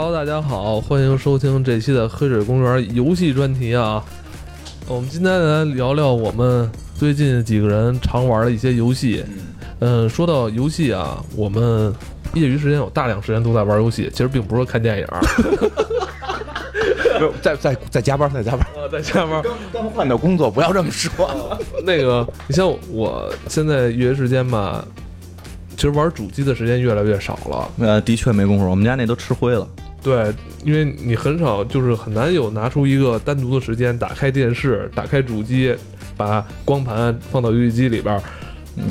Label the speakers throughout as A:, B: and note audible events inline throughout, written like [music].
A: Hello，大家好，欢迎收听这期的黑水公园游戏专题啊。我们今天来聊聊我们最近几个人常玩的一些游戏。嗯，说到游戏啊，我们业余时间有大量时间都在玩游戏，其实并不是看电影，[laughs]
B: 不是在在在加班，在加班，
A: 呃在加班。
B: 刚刚换的工作，不要这么说。[laughs]
A: 那个，你像我现在业余时间吧，其实玩主机的时间越来越少了。
B: 呃，的确没工夫，我们家那都吃灰了。
A: 对，因为你很少，就是很难有拿出一个单独的时间，打开电视，打开主机，把光盘放到游戏机里边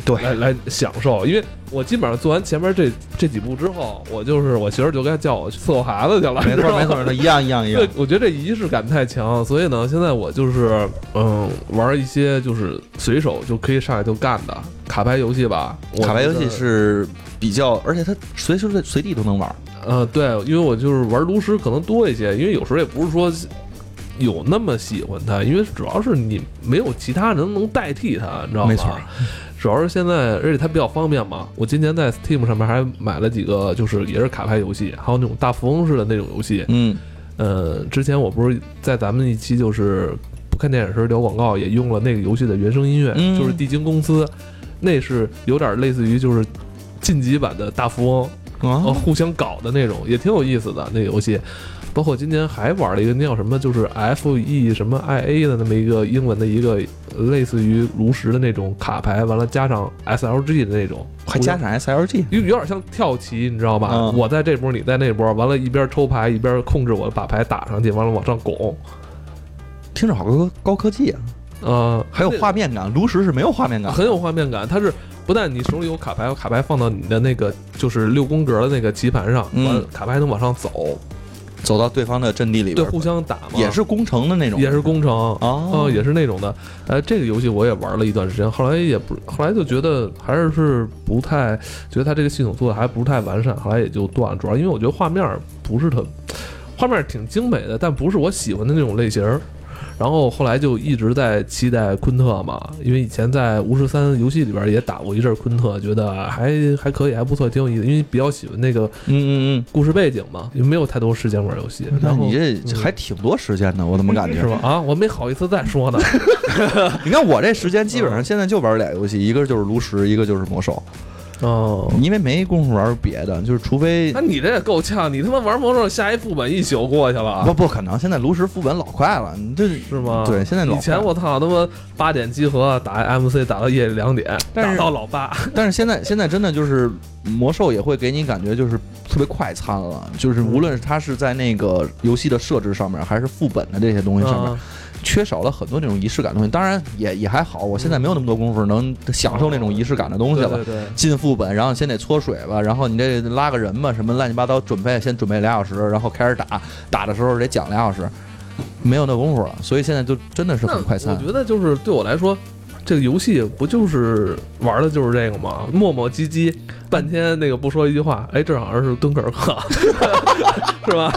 B: 对，
A: 来来享受。因为我基本上做完前面这这几步之后，我就是我媳妇儿就该叫我去伺候孩子去了，
B: 没错没错，那一样一样一样
A: 对。，我觉得这仪式感太强，所以呢，现在我就是嗯玩一些就是随手就可以上来就干的卡牌游戏吧。
B: 卡牌游戏是比较，而且它随时随随地都能玩。
A: 呃，对，因为我就是玩炉石可能多一些，因为有时候也不是说有那么喜欢它，因为主要是你没有其他人能代替它，你知道吗？
B: 没错，
A: 主要是现在，而且它比较方便嘛。我今年在 Steam 上面还买了几个，就是也是卡牌游戏，还有那种大富翁式的那种游戏。
B: 嗯，
A: 呃，之前我不是在咱们一期就是不看电影时聊广告，也用了那个游戏的原声音乐，
B: 嗯
A: 就是地精公司，那是有点类似于就是晋级版的大富翁。呃，
B: 啊，
A: 互相搞的那种，也挺有意思的那游戏。包括今年还玩了一个那叫什么，就是 F E 什么 I A 的那么一个英文的一个类似于炉石的那种卡牌，完了加上 S L G 的那种，
B: 还加上 SLG，
A: 有有点像跳棋，你知道吧？
B: 嗯
A: 我在这波，你在那波，完了，一边抽牌一边控制我把牌打上去，完了往上拱。
B: 听着好高高科技啊！
A: 呃，
B: 还有画面感，炉石是没有画面感，
A: 很有画面感。它是不但你手里有卡牌，卡牌放到你的那个就是六宫格的那个棋盘上，
B: 嗯
A: 完了卡牌能往上走，
B: 走到对方的阵地里
A: 对，
B: 边，
A: 互相打嘛。
B: 也是攻城的那种，
A: 也是工程
B: 哦
A: 呃也是那种的。呃，这个游戏我也玩了一段时间，后来也不，后来就觉得还是是不太，觉得它这个系统做的还不是太完善，后来也就断了。主要因为我觉得画面不是特，画面挺精美的，但不是我喜欢的那种类型儿。然后后来就一直在期待昆特嘛，因为以前在巫师三游戏里边也打过一阵昆特，觉得还还可以，还不错，挺有意思。因为比较喜欢那个
B: 嗯嗯嗯
A: 故事背景嘛，因为没有太多时间玩游戏。
B: 嗯，那
A: 然后
B: 你这还挺多时间的，我怎么感觉
A: 是吧？？啊，我没好意思再说呢。[laughs] [laughs] [laughs]
B: 你看我这时间基本上现在就玩俩游戏，一个就是炉石，一个就是魔兽，
A: 哦，
B: 因为没工夫玩别的，就是除非
A: 那你这也够呛，你他妈玩魔兽下一副本一宿过去了
B: 不，不可能，现在炉石副本老快了，你这
A: 是吗？
B: 对现在老
A: 以前我操他妈八点集合打 MC 打到夜里两点，打到老八。[laughs]
B: 但是现在现在真的就是魔兽也会给你感觉就是特别快餐了，就是无论是它是在那个游戏的设置上面，还是副本的这些东西上面，
A: 啊
B: 缺少了很多那种仪式感的东西。当然也也还好，我现在没有那么多功夫能享受那种仪式感的东西了。
A: 对对对，
B: 进副本，然后先得搓水吧，然后你这拉个人吧，什么乱七八糟准备，先准备俩小时，然后开始打，打的时候得讲俩小时，没有那功夫了，所以现在就真的是很快餐
A: 我。觉得就是对我来说，这个游戏不就是玩的就是这个吗？磨磨唧唧，半天那个不说一句话，哎，这好像是敦刻尔克，[laughs] 是吧？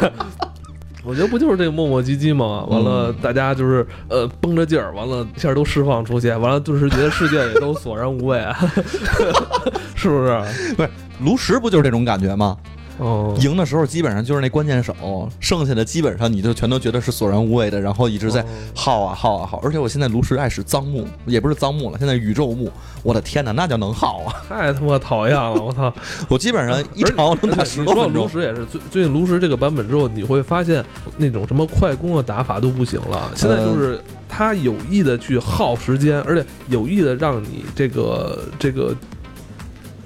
A: 我觉得不就是这个磨磨唧唧吗？完了，
B: 嗯
A: 大家就是呃绷着劲儿，完了一下都释放出去，完了顿时觉得世界也都索然无味，[laughs] 是不是？[laughs]
B: 不是炉石不就是这种感觉吗？
A: 哦，
B: 赢的时候基本上就是那关键手，剩下的基本上你就全都觉得是索然无味的，然后一直在
A: 哦
B: 耗啊耗啊耗。而且我现在炉石爱使脏木，也不是脏木了，现在宇宙木，我的天哪，那叫能耗啊！
A: 太他妈讨厌了！我操！[laughs]
B: 我基本上一场我能打十多分钟。
A: 炉石也是最最近炉石这个版本之后，你会发现那种什么快攻的打法都不行了。现在就是他有意的去耗时间，而且有意的让你这个这个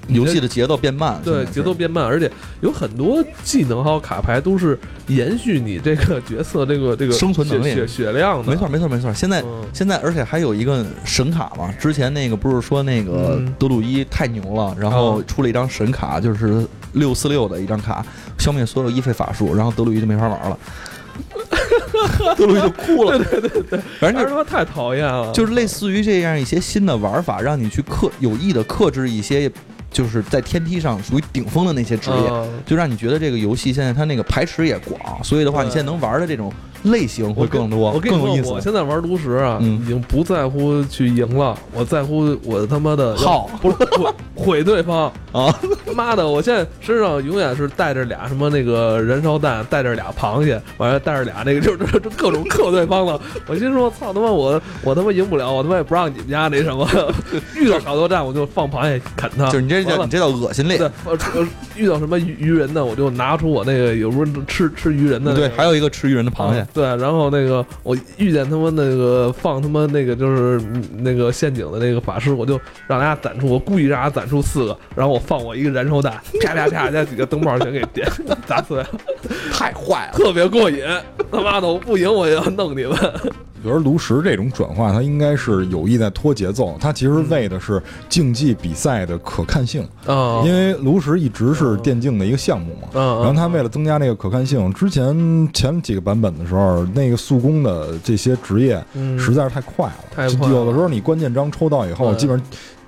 B: 游戏的节奏变慢，
A: 对节奏变慢，而且有很多技能还有卡牌都是延续你这个角色这个这个
B: 生存能力
A: 血血血量的。
B: 没错没错没错。现在
A: 嗯
B: 现在而且还有一个神卡嘛，之前那个不是说那个
A: 嗯
B: 德鲁伊太牛了，然后
A: 哦
B: 出了一张神卡，就是六四六的一张卡，消灭所有一费法术，然后德鲁伊就没法玩了。[laughs] 德鲁伊就哭了，对对对，反正就
A: 是他妈太讨厌了，
B: 就是类似于这样一些新的玩法，让你去克有意的克制一些，就是在天梯上属于顶峰的那些职业，
A: 嗯。
B: 就让你觉得这个游戏现在它那个排池也广，所以的话，你现在能玩的这种类型会更多，
A: 我跟你说，
B: 更有意思。
A: 我现在玩炉石啊，
B: 嗯
A: 已经不在乎去赢了，我在乎我他妈的
B: 耗 [laughs]
A: 不是毁毁对方。
B: 啊，
A: 妈的，我现在身上永远是带着俩什么那个燃烧弹，带着俩螃蟹，完了带着俩那个就是就各种克对方了。[laughs] 我心说，操他妈我我他妈赢不了，我他妈也不让你们家那什么，[laughs] 遇到好多战我就放螃蟹啃他。
B: 就是你这叫你这叫恶心
A: 对
B: 脸。，
A: 呃呃遇到什么鱼鱼人呢，我就拿出我那个有时候吃吃鱼人的、那个，
B: 对，还有一个吃鱼人的螃蟹
A: 啊，对，然后那个我遇见他妈那个放他妈那个就是嗯那个陷阱的那个法师，我就让大家攒出，我故意让他攒出四个，然后我放我一个燃烧弹，啪啪啪，那几个灯泡全给点砸碎了，
B: 太坏了。
A: 特别过瘾。他妈的，我不赢我也要弄你们。
C: 我觉得炉石这种转化，它应该是有意在拖节奏，它其实为的是竞技比赛的可看性，
A: 啊
C: 因为炉石一直是电竞的一个项目嘛。
A: 嗯，
C: 然后它为了增加那个可看性，之前前几个版本的时候，那个速攻的这些职业
A: 嗯。
C: 实在是太快了，
A: 太快了。
C: 有的时候你关键章抽到以后，
A: 对
C: 基本上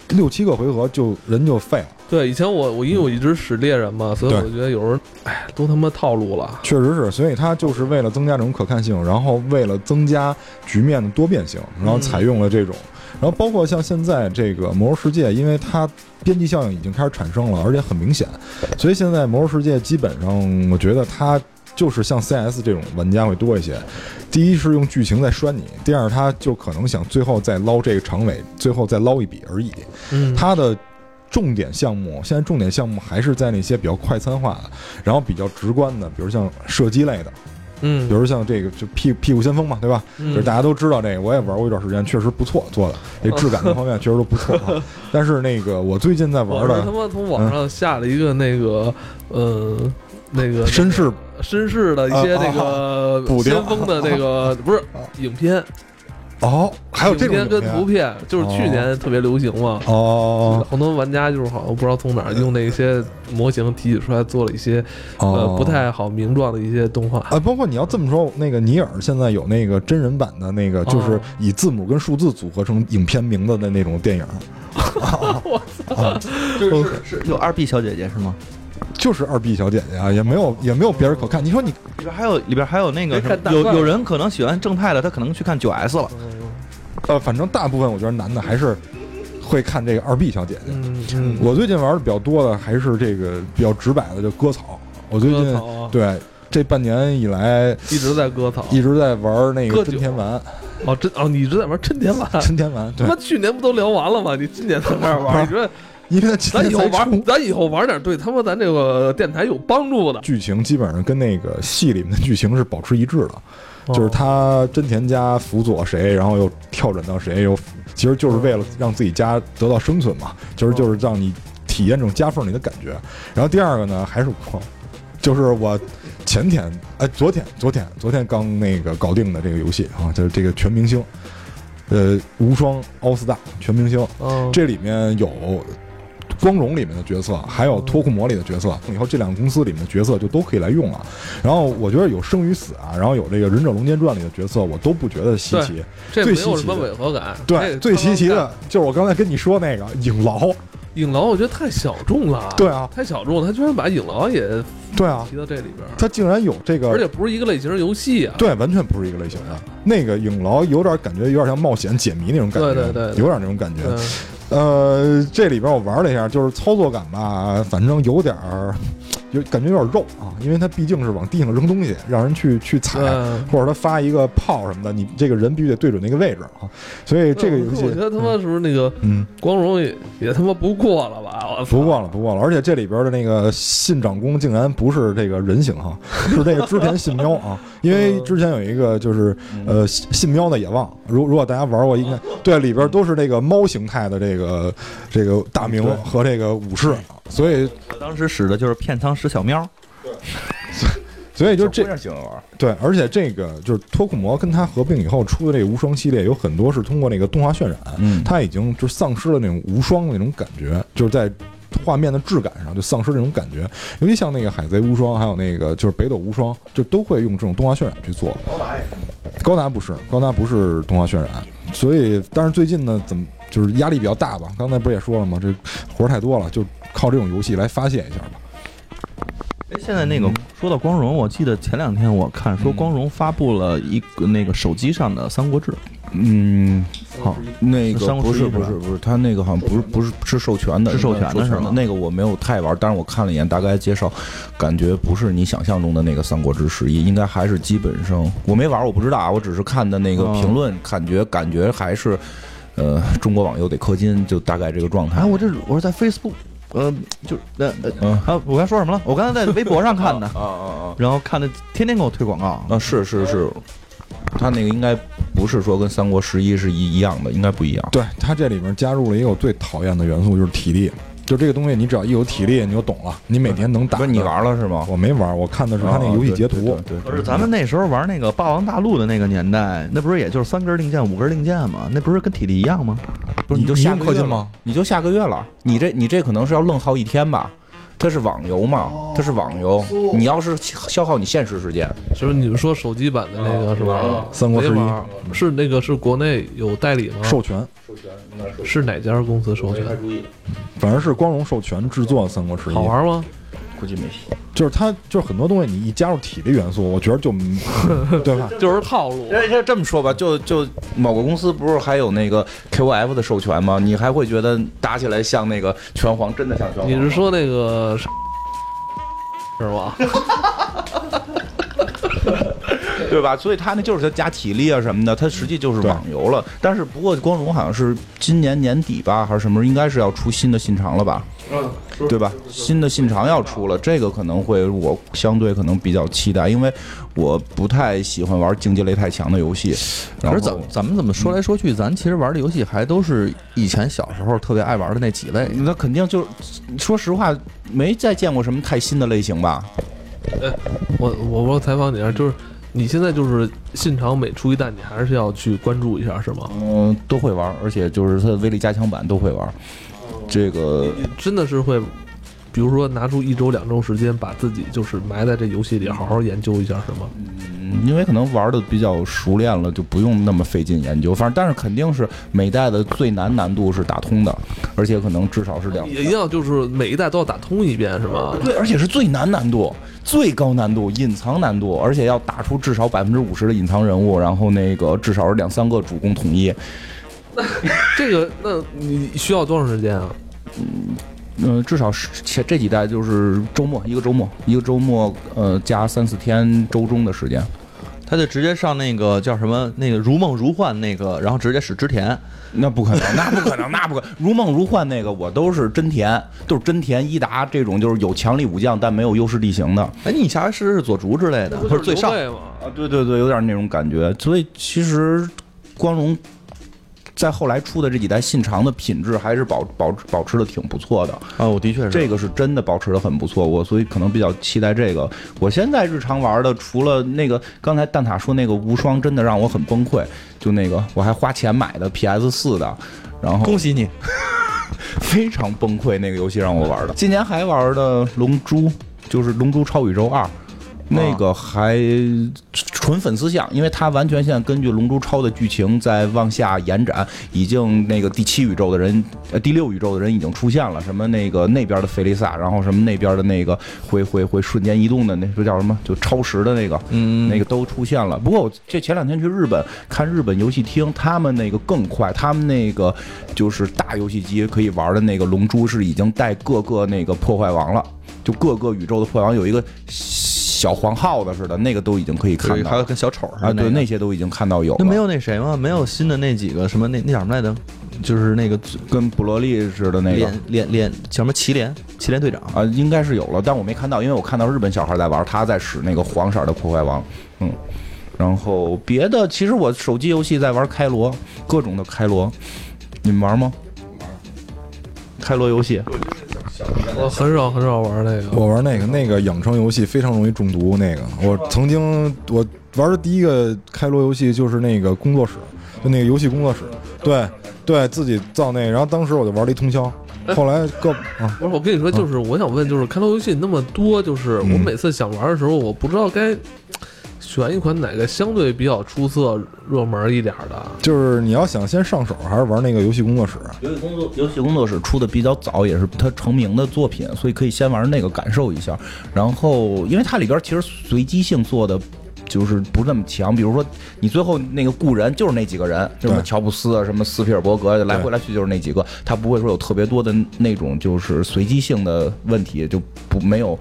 C: 六七个回合就人就废了。
A: 对，以前我我因为我一直使猎人嘛，所以我觉得有时候，哎，都他妈套路了。
C: 确实是，所以它就是为了增加这种可看性，然后为了增加局面的多变性，然后采用了这种，然后包括像现在这个《魔兽世界》，因为它边际效应已经开始产生了，而且很明显，所以现在《魔兽世界》基本上，我觉得它就是像 CS 这种玩家会多一些。第一是用剧情在拴你，第二他就可能想最后再捞这个长尾，最后再捞一笔而已。
A: 嗯，
C: 它的重点项目，现在重点项目还是在那些比较快餐化的，然后比较直观的，比如像射击类的，
A: 嗯，
C: 比如像这个就屁屁股先锋嘛，对吧？
A: 嗯
C: 就是大家都知道这个，我也玩过一段时间，确实不错，做的这质感各方面确实都不错啊。[laughs] 但是那个我最近在玩
A: 我他妈从网上下了一个那个，呃，那个
C: 绅士
A: 绅士的一些
C: 啊
A: 那个先锋的那个不是影片，
C: 哦，还有这种
A: 影片跟图片，就是去年特别流行嘛。
C: 哦
A: 好多玩家就是好像不知道从哪儿用那些模型提取出来，做了一些
C: 哦。
A: 呃不太好名状的一些动画。
C: 啊，包括你要这么说，那个尼尔现在有那个真人版的那个，就是
A: 哦
C: 以字母跟数字组合成影片名字的那种电影，[laughs]
B: 就是是有二 B 小姐姐是吗？
C: 就是二 B 小姐姐啊，也没有也没有别人可看。你说你
B: 里边还有里边还有那个什么有有人可能喜欢正太的，他可能去看九 S 了。
C: 呃，反正大部分我觉得男的还是会看这个二 B 小姐姐。
A: 嗯嗯，
C: 我最近玩的比较多的还是这个比较直白的，就割草。我最近
A: 啊
C: 对这半年以来
A: 一直在割草。
C: 一直在玩那个
A: 割酒
C: 真田丸，
A: 哦，真哦，你一直在玩真田丸。[laughs]
C: 真田丸对
A: 他妈，去年不都聊完了吗？你今年才开始玩，[laughs] 你说 [laughs]
C: 因为
A: 咱以后玩，咱以后玩点对他妈咱这个电台有帮助的。
C: 剧情基本上跟那个戏里面的剧情是保持一致的，
A: 哦
C: 就是他真田家辅佐谁，然后又跳转到谁，又其实就是为了让自己家得到生存嘛，其实就是让你体验这种夹缝里的感觉。然后第二个呢，还是我，就是我前天哎，昨天昨天昨天刚那个搞定的这个游戏啊，就是这个全明星，呃，无双奥斯大全明星，
A: 嗯，
C: 这里面有光荣里面的角色，还有脱库魔里的角色，以后这两个公司里面的角色就都可以来用了。然后我觉得有生与死啊，然后有这个忍者龙剑传里的角色，我都不觉得稀奇。
A: 这没有什么违和感。
C: 对，最稀奇的就是我刚才跟你说那个影牢。
A: 影牢，我觉得太小众了。
C: 对啊，
A: 太小众了，他居然把影牢也
C: 对啊，
A: 提到这里边
C: 他，竟然有这个，
A: 而且不是一个类型的游戏啊。
C: 对，完全不是一个类型的。那个影牢有点感觉，有点像冒险解谜那种感觉，
A: 对对对对
C: 有点那种感觉。呃，这里边我玩了一下，就是操作感吧，反正有点儿，有感觉有点肉啊，因为它毕竟是往地上扔东西，让人去去踩，
A: 对
C: 或者他发一个炮什么的，你这个人必须得对准那个位置啊。所以这个游戏
A: 我，觉得他妈是不是那个
C: 嗯，
A: 光荣也也他妈不过了吧？我
C: 不过了，不过了，而且这里边的那个信长公竟然不是这个人形哈，是这个织田信喵啊，因为之前有一个就是呃信信喵的野望，如如果大家玩过，应该对里边都是那个猫形态的这个这个大名和这个武士，所以
B: 我当时使的就是片仓石小喵，对
C: 所以就这对，而且这个就是脱库魔跟它合并以后出的这个无双系列，有很多是通过那个动画渲染，
B: 嗯
C: 它已经就丧失了那种无双的那种感觉，就是在画面的质感上就丧失这种感觉。尤其像那个海贼无双，还有那个就是北斗无双，就都会用这种动画渲染去做。高达不是，高达不是动画渲染，所以但是最近呢，怎么就是压力比较大吧？刚才不是也说了吗？这活儿太多了，就靠这种游戏来发泄一下吧。
B: 哎，现在那个说到光荣，我记得前两天我看说光荣发布了一个那个手机上的《三国志》，
D: 嗯，
B: 好，
D: 那个
B: 三国
D: 不是不是不是，他那个好像不是不是是授权的，
B: 是授权的是吗
D: 那个我没有太玩，但是我看了一眼大概介绍，感觉不是你想象中的那个《三国志十一》，应该还是基本上我没玩，我不知道啊，我只是看的那个
B: 哦
D: 评论，感觉感觉还是，呃，中国网游得氪金，就大概这个状态。
B: 啊，。我这我是在 Facebook，呃，就是呃呃
D: 嗯
B: 啊，我刚才说什么了？我刚才在微博上看的，[laughs]
D: 啊啊啊
B: 然后看的天天给我推广告
D: 啊！啊，是是是，他那个应该不是说跟《三国十一》是一一样的，应该不一样。
C: 对他这里面加入了一个我最讨厌的元素，就是体力。就这个东西，你只要一有体力，你就懂了。你每天能打。
D: 不是你？玩了是吗？
C: 我没玩，我看的是他那个游戏截图。
D: 哦对对对对
B: 可是咱们那时候玩那个《霸王大陆》的那个年代，那不是也就是三根令箭、五根令箭吗？那不是跟体力一样吗？
D: 不是你就下个月
C: 吗？
D: 你就下个月了，你这你这可能是要愣耗一天吧？它是网游嘛，它是网游，你要是消耗你现实时间，
A: 就是你们说手机版的那个是吧？
C: 三国志一。
A: 是那个是国内有代理吗？
C: 授权，
A: 是哪家公司授权？
C: 反正是光荣授权制作《三国志一》，
A: 好玩吗？
D: 估计没戏。
C: 就是他就是很多东西，你一加入体力元素，我觉得就 [laughs] 对吧？
A: 就是套路。
D: 这这这么说吧，就就某个公司不是还有那个 QF 的授权吗？你还会觉得打起来像那个拳皇，真的像拳皇？
A: 你是说那个是吧？
D: 对吧？所以他那就是他加体力啊什么的，他实际就是网游了。但是不过光荣好像是今年年底吧，还是什么时候，应该是要出新的信长了吧？
A: 嗯，
D: 对吧？新的信长要出了，这个可能会我相对可能比较期待，因为我不太喜欢玩竞技类太强的游戏。
B: 可是咱咱们怎么说来说去，咱其实玩的游戏还都是以前小时候特别爱玩的那几类。
D: 那肯定就是，说实话，没再见过什么太新的类型吧？
A: 哎我我我采访你一下，就是你现在就是信长每出一弹，你还是要去关注一下，是吗？
D: 嗯，都会玩，而且就是它的威力加强版都会玩。这个
A: 真的是会，比如说拿出一周两周时间，把自己就是埋在这游戏里，好好研究一下，是吗？
D: 嗯，因为可能玩的比较熟练了，就不用那么费劲研究。反正，但是肯定是每代的最难难度是打通的，而且可能至少是两。
A: 也一样，就是每一代都要打通一遍，是吗？
D: 对，而且是最难难度、最高难度、隐藏难度，而且要打出至少百分之五十的隐藏人物，然后那个至少是两三个主攻统一。
A: 这个，那你需要多长时间啊？
D: 嗯、至少是前这几代就是周末一个周末，一个周末呃加三四天周中的时间。
B: 他就直接上那个叫什么那个如梦如幻那个，然后直接使织田。
D: 那不可能，[laughs] 那不可能，那不可能。如梦如幻那个我都是真田，都是真田伊达这种，就是有强力武将但没有优势地形的。
B: 哎，你下回试试佐竹之类的，不是最上。
D: 啊，对对对，有点那种感觉。所以其实光荣在后来出的这几代信长的品质还是保保保持的挺不错的。
B: 啊，我的确是
D: 这个是真的保持的很不错，我所以可能比较期待这个。我现在日常玩的，除了那个刚才蛋挞说那个无双，真的让我很崩溃。就那个我还花钱买的 PS 四的，然后
B: 恭喜你。[laughs]
D: 非常崩溃，那个游戏让我玩的。今年还玩的《龙珠》，就是《龙珠超宇宙二》。那个还纯粉丝向，因为它完全现在根据《龙珠超》的剧情在往下延展，已经那个第七宇宙的人，呃，第六宇宙的人已经出现了，什么那个那边的菲利萨，然后什么那边的那个会会会瞬间移动的那个叫什么，就超时的那个，
B: 嗯
D: 那个都出现了。不过我这前两天去日本看日本游戏厅，他们那个更快，他们那个就是大游戏机可以玩的那个《龙珠》是已经带各个那个破坏王了，就各个宇宙的破坏王有一个小黄耗子似的，那个都已经可以看，到
B: 还有跟小丑似的
D: 啊，对，那些都已经看到有了。
B: 那没有那谁吗？没有新的那几个什么那那叫什么来着？就是那个
D: 跟布罗利似的那个
B: 连连连叫什么祁连祁连队长
D: 啊，应该是有了，但我没看到，因为我看到日本小孩在玩，他在使那个黄色的破坏王，嗯。然后别的，其实我手机游戏在玩开罗，各种的开罗，你们玩吗？玩开罗游戏，
A: 我很少很少玩那个。
C: 我玩那个那个养成游戏非常容易中毒。那个。我曾经我玩的第一个开罗游戏就是那个工作室，就那个游戏工作室，对对，自己造那个，然后当时我就玩了一通宵。后来各啊，
A: 不是，我跟你说，就是我想问，就是开罗游戏那么多，就是我
C: 嗯。
A: 每次想玩的时候，我不知道该选选一款哪个相对比较出色、热门一点的？
C: 就是你要想先上手，还是玩那个游戏工作室？
D: 游戏工作游戏工作室出的比较早，也是它成名的作品，所以可以先玩那个感受一下。然后，因为它里边其实随机性做的。就是不那么强，比如说你最后那个雇人就是那几个人，什么乔布斯啊，什么斯皮尔伯格，来回来去就是那几个，他不会说有特别多的那种就是随机性的问题，就不没有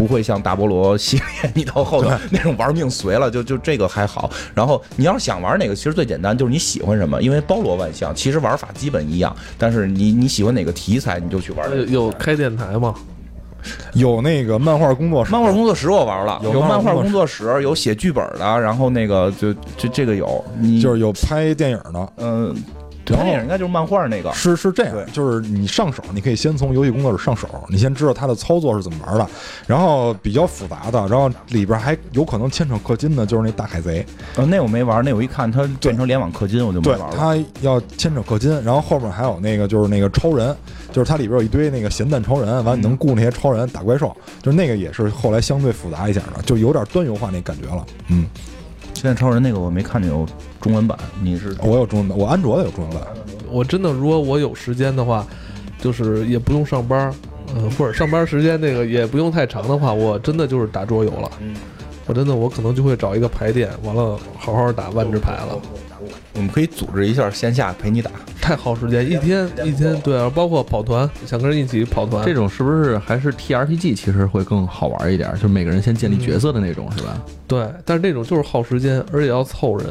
D: 不会像大菠萝系列你到后头那种玩命随了，就就这个还好。然后你要是想玩哪个，其实最简单就是你喜欢什么，因为包罗万象，其实玩法基本一样，但是你你喜欢哪个题材，你就去玩。
A: 有有开电台吗？
C: 有那个漫画工作室，
D: 漫画工作室我玩了，
C: 有
D: 漫画工作室，有写剧本的，然后那个就就这个有，你
C: 就是有拍电影的，
D: 嗯。拍电影应该就是漫画那个，
C: 是是这样，就是你上手，你可以先从游戏工作室上手，你先知道它的操作是怎么玩的，然后比较复杂的，然后里边还有可能牵扯氪金的，就是那大海贼。
D: 呃，那我没玩，那我一看它变成联网氪金，我就没玩了。
C: 它要牵扯氪金，然后后面还有那个就是那个超人，就是它里边有一堆那个咸蛋超人，完你能雇那些超人打怪兽，就是那个也是后来相对复杂一点的，就有点端游化那感觉了。嗯，
D: 现在超人那个我没看见有中文版，你是？
C: 我有中文版，我安卓的有中文版。
A: 我真的，如果我有时间的话，就是也不用上班，嗯，或者上班时间那个也不用太长的话，我真的就是打桌游了。我真的，我可能就会找一个牌店，完了好好打万只牌了。
D: 我们可以组织一下线下陪你打，
A: 太耗时间，一天一天，对啊，包括跑团，想跟人一起跑团，
B: 这种是不是还是 T R P G 其实会更好玩一点？就是每个人先建立角色的那种，是吧？
A: 对，但是那种就是耗时间，而且要凑人。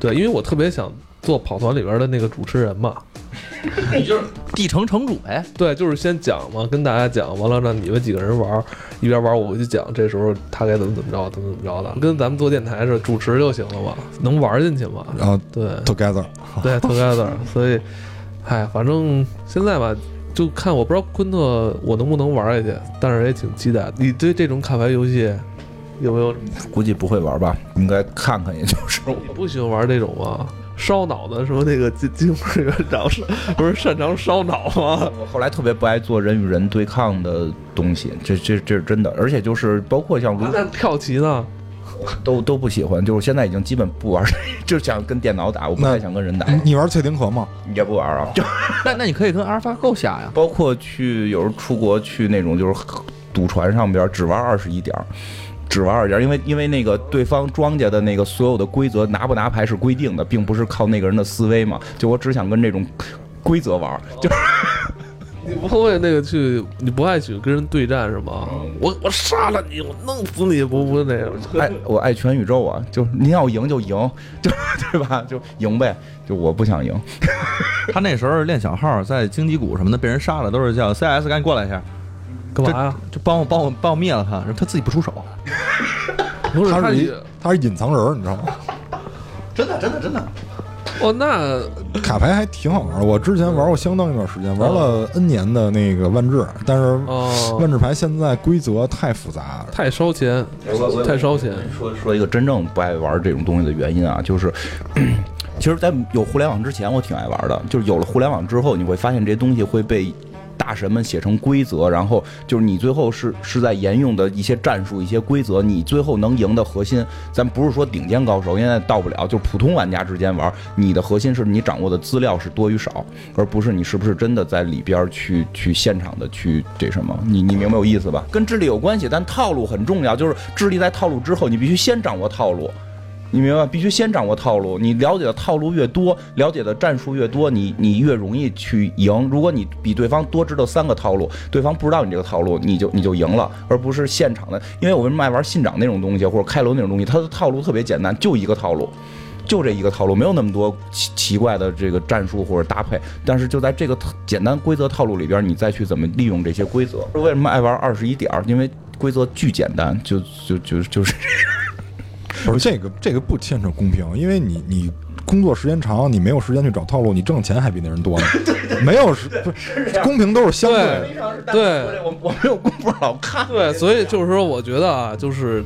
A: 对，因为我特别想。做跑团里边的那个主持人嘛，[laughs]
B: 你就是地城城主呗。
A: 对，就是先讲嘛，跟大家讲完了，让你们几个人玩，一边玩我回去讲。这时候他该怎么怎么着，怎么怎么着的，跟咱们做电台似的，主持就行了嘛，能玩进去嘛。
C: 然后
A: 对
C: ，together，
A: 对，together。所以，哎，反正现在吧，就看我不知道昆特我能不能玩下去，但是也挺期待。你对这种卡牌游戏有没有？
D: 估计不会玩吧，应该看看，也就是。
A: 你不喜欢玩这种吗？烧脑的说那个金金会员长是不是擅长烧脑吗？
D: 我后来特别不爱做人与人对抗的东西，这这这是真的。而且就是包括像
A: 那跳棋呢，
D: 都都不喜欢。就是现在已经基本不玩，[laughs] 就想跟电脑打，我不太想跟人打。
C: 你玩翠丁壳吗？
D: 也不玩啊。
B: 就 [laughs] 那那你可以跟阿尔法狗下呀。
D: 包括去有时候出国去那种就是赌船上边只玩二十一点。只玩二点，因为因为那个对方庄家的那个所有的规则拿不拿牌是规定的，并不是靠那个人的思维嘛。就我只想跟这种规则玩，就
A: 你不会那个去，你不爱去跟人对战是吗？我我杀了你，我弄死你，不不那样。
D: 爱我爱全宇宙啊！就是您要赢就赢，就对吧？就赢呗。就我不想赢。[laughs]
B: 他那时候练小号，在荆棘谷什么的被人杀了，都是叫 CS，赶紧过来一下。
A: 干嘛呀？
B: 就帮我帮我帮我灭了他，然后他自己不出手。
C: 他是他是隐藏人，你知道吗？[laughs]
B: 真的真的真的。
A: 哦，那
C: 卡牌还挺好玩。我之前玩过相当一段时间，玩了 N 年的那个万智，但是万智牌现在规则太复杂，
A: 太烧钱，太烧钱。
D: 说说一个真正不爱玩这种东西的原因啊，就是 [clears throat] 其实，在有互联网之前，我挺爱玩的。就是有了互联网之后，你会发现这些东西会被。大神们写成规则，然后就是你最后是是在沿用的一些战术、一些规则，你最后能赢的核心，咱不是说顶尖高手，现在到不了，就普通玩家之间玩，你的核心是你掌握的资料是多与少，而不是你是不是真的在里边去去现场的去这什么，你你明白我意思吧？跟智力有关系，但套路很重要，就是智力在套路之后，你必须先掌握套路。你明白？必须先掌握套路。你了解的套路越多，了解的战术越多，你你越容易去赢。如果你比对方多知道三个套路，对方不知道你这个套路，你就你就赢了，而不是现场的。因为我为什么爱玩信长那种东西，或者开罗那种东西？它的套路特别简单，就一个套路，就这一个套路，没有那么多奇奇怪的这个战术或者搭配。但是就在这个简单规则套路里边，你再去怎么利用这些规则？为什么爱玩二十一点？因为规则巨简单，就就就就是。
C: 不是这个，这个不牵扯公平，因为你你工作时间长，你没有时间去找套路，你挣钱还比那人多呢。没有是，公平都是相对
A: 的。对，
D: 我我没有功夫老看。
A: 对，所以就是说，我觉得啊，就是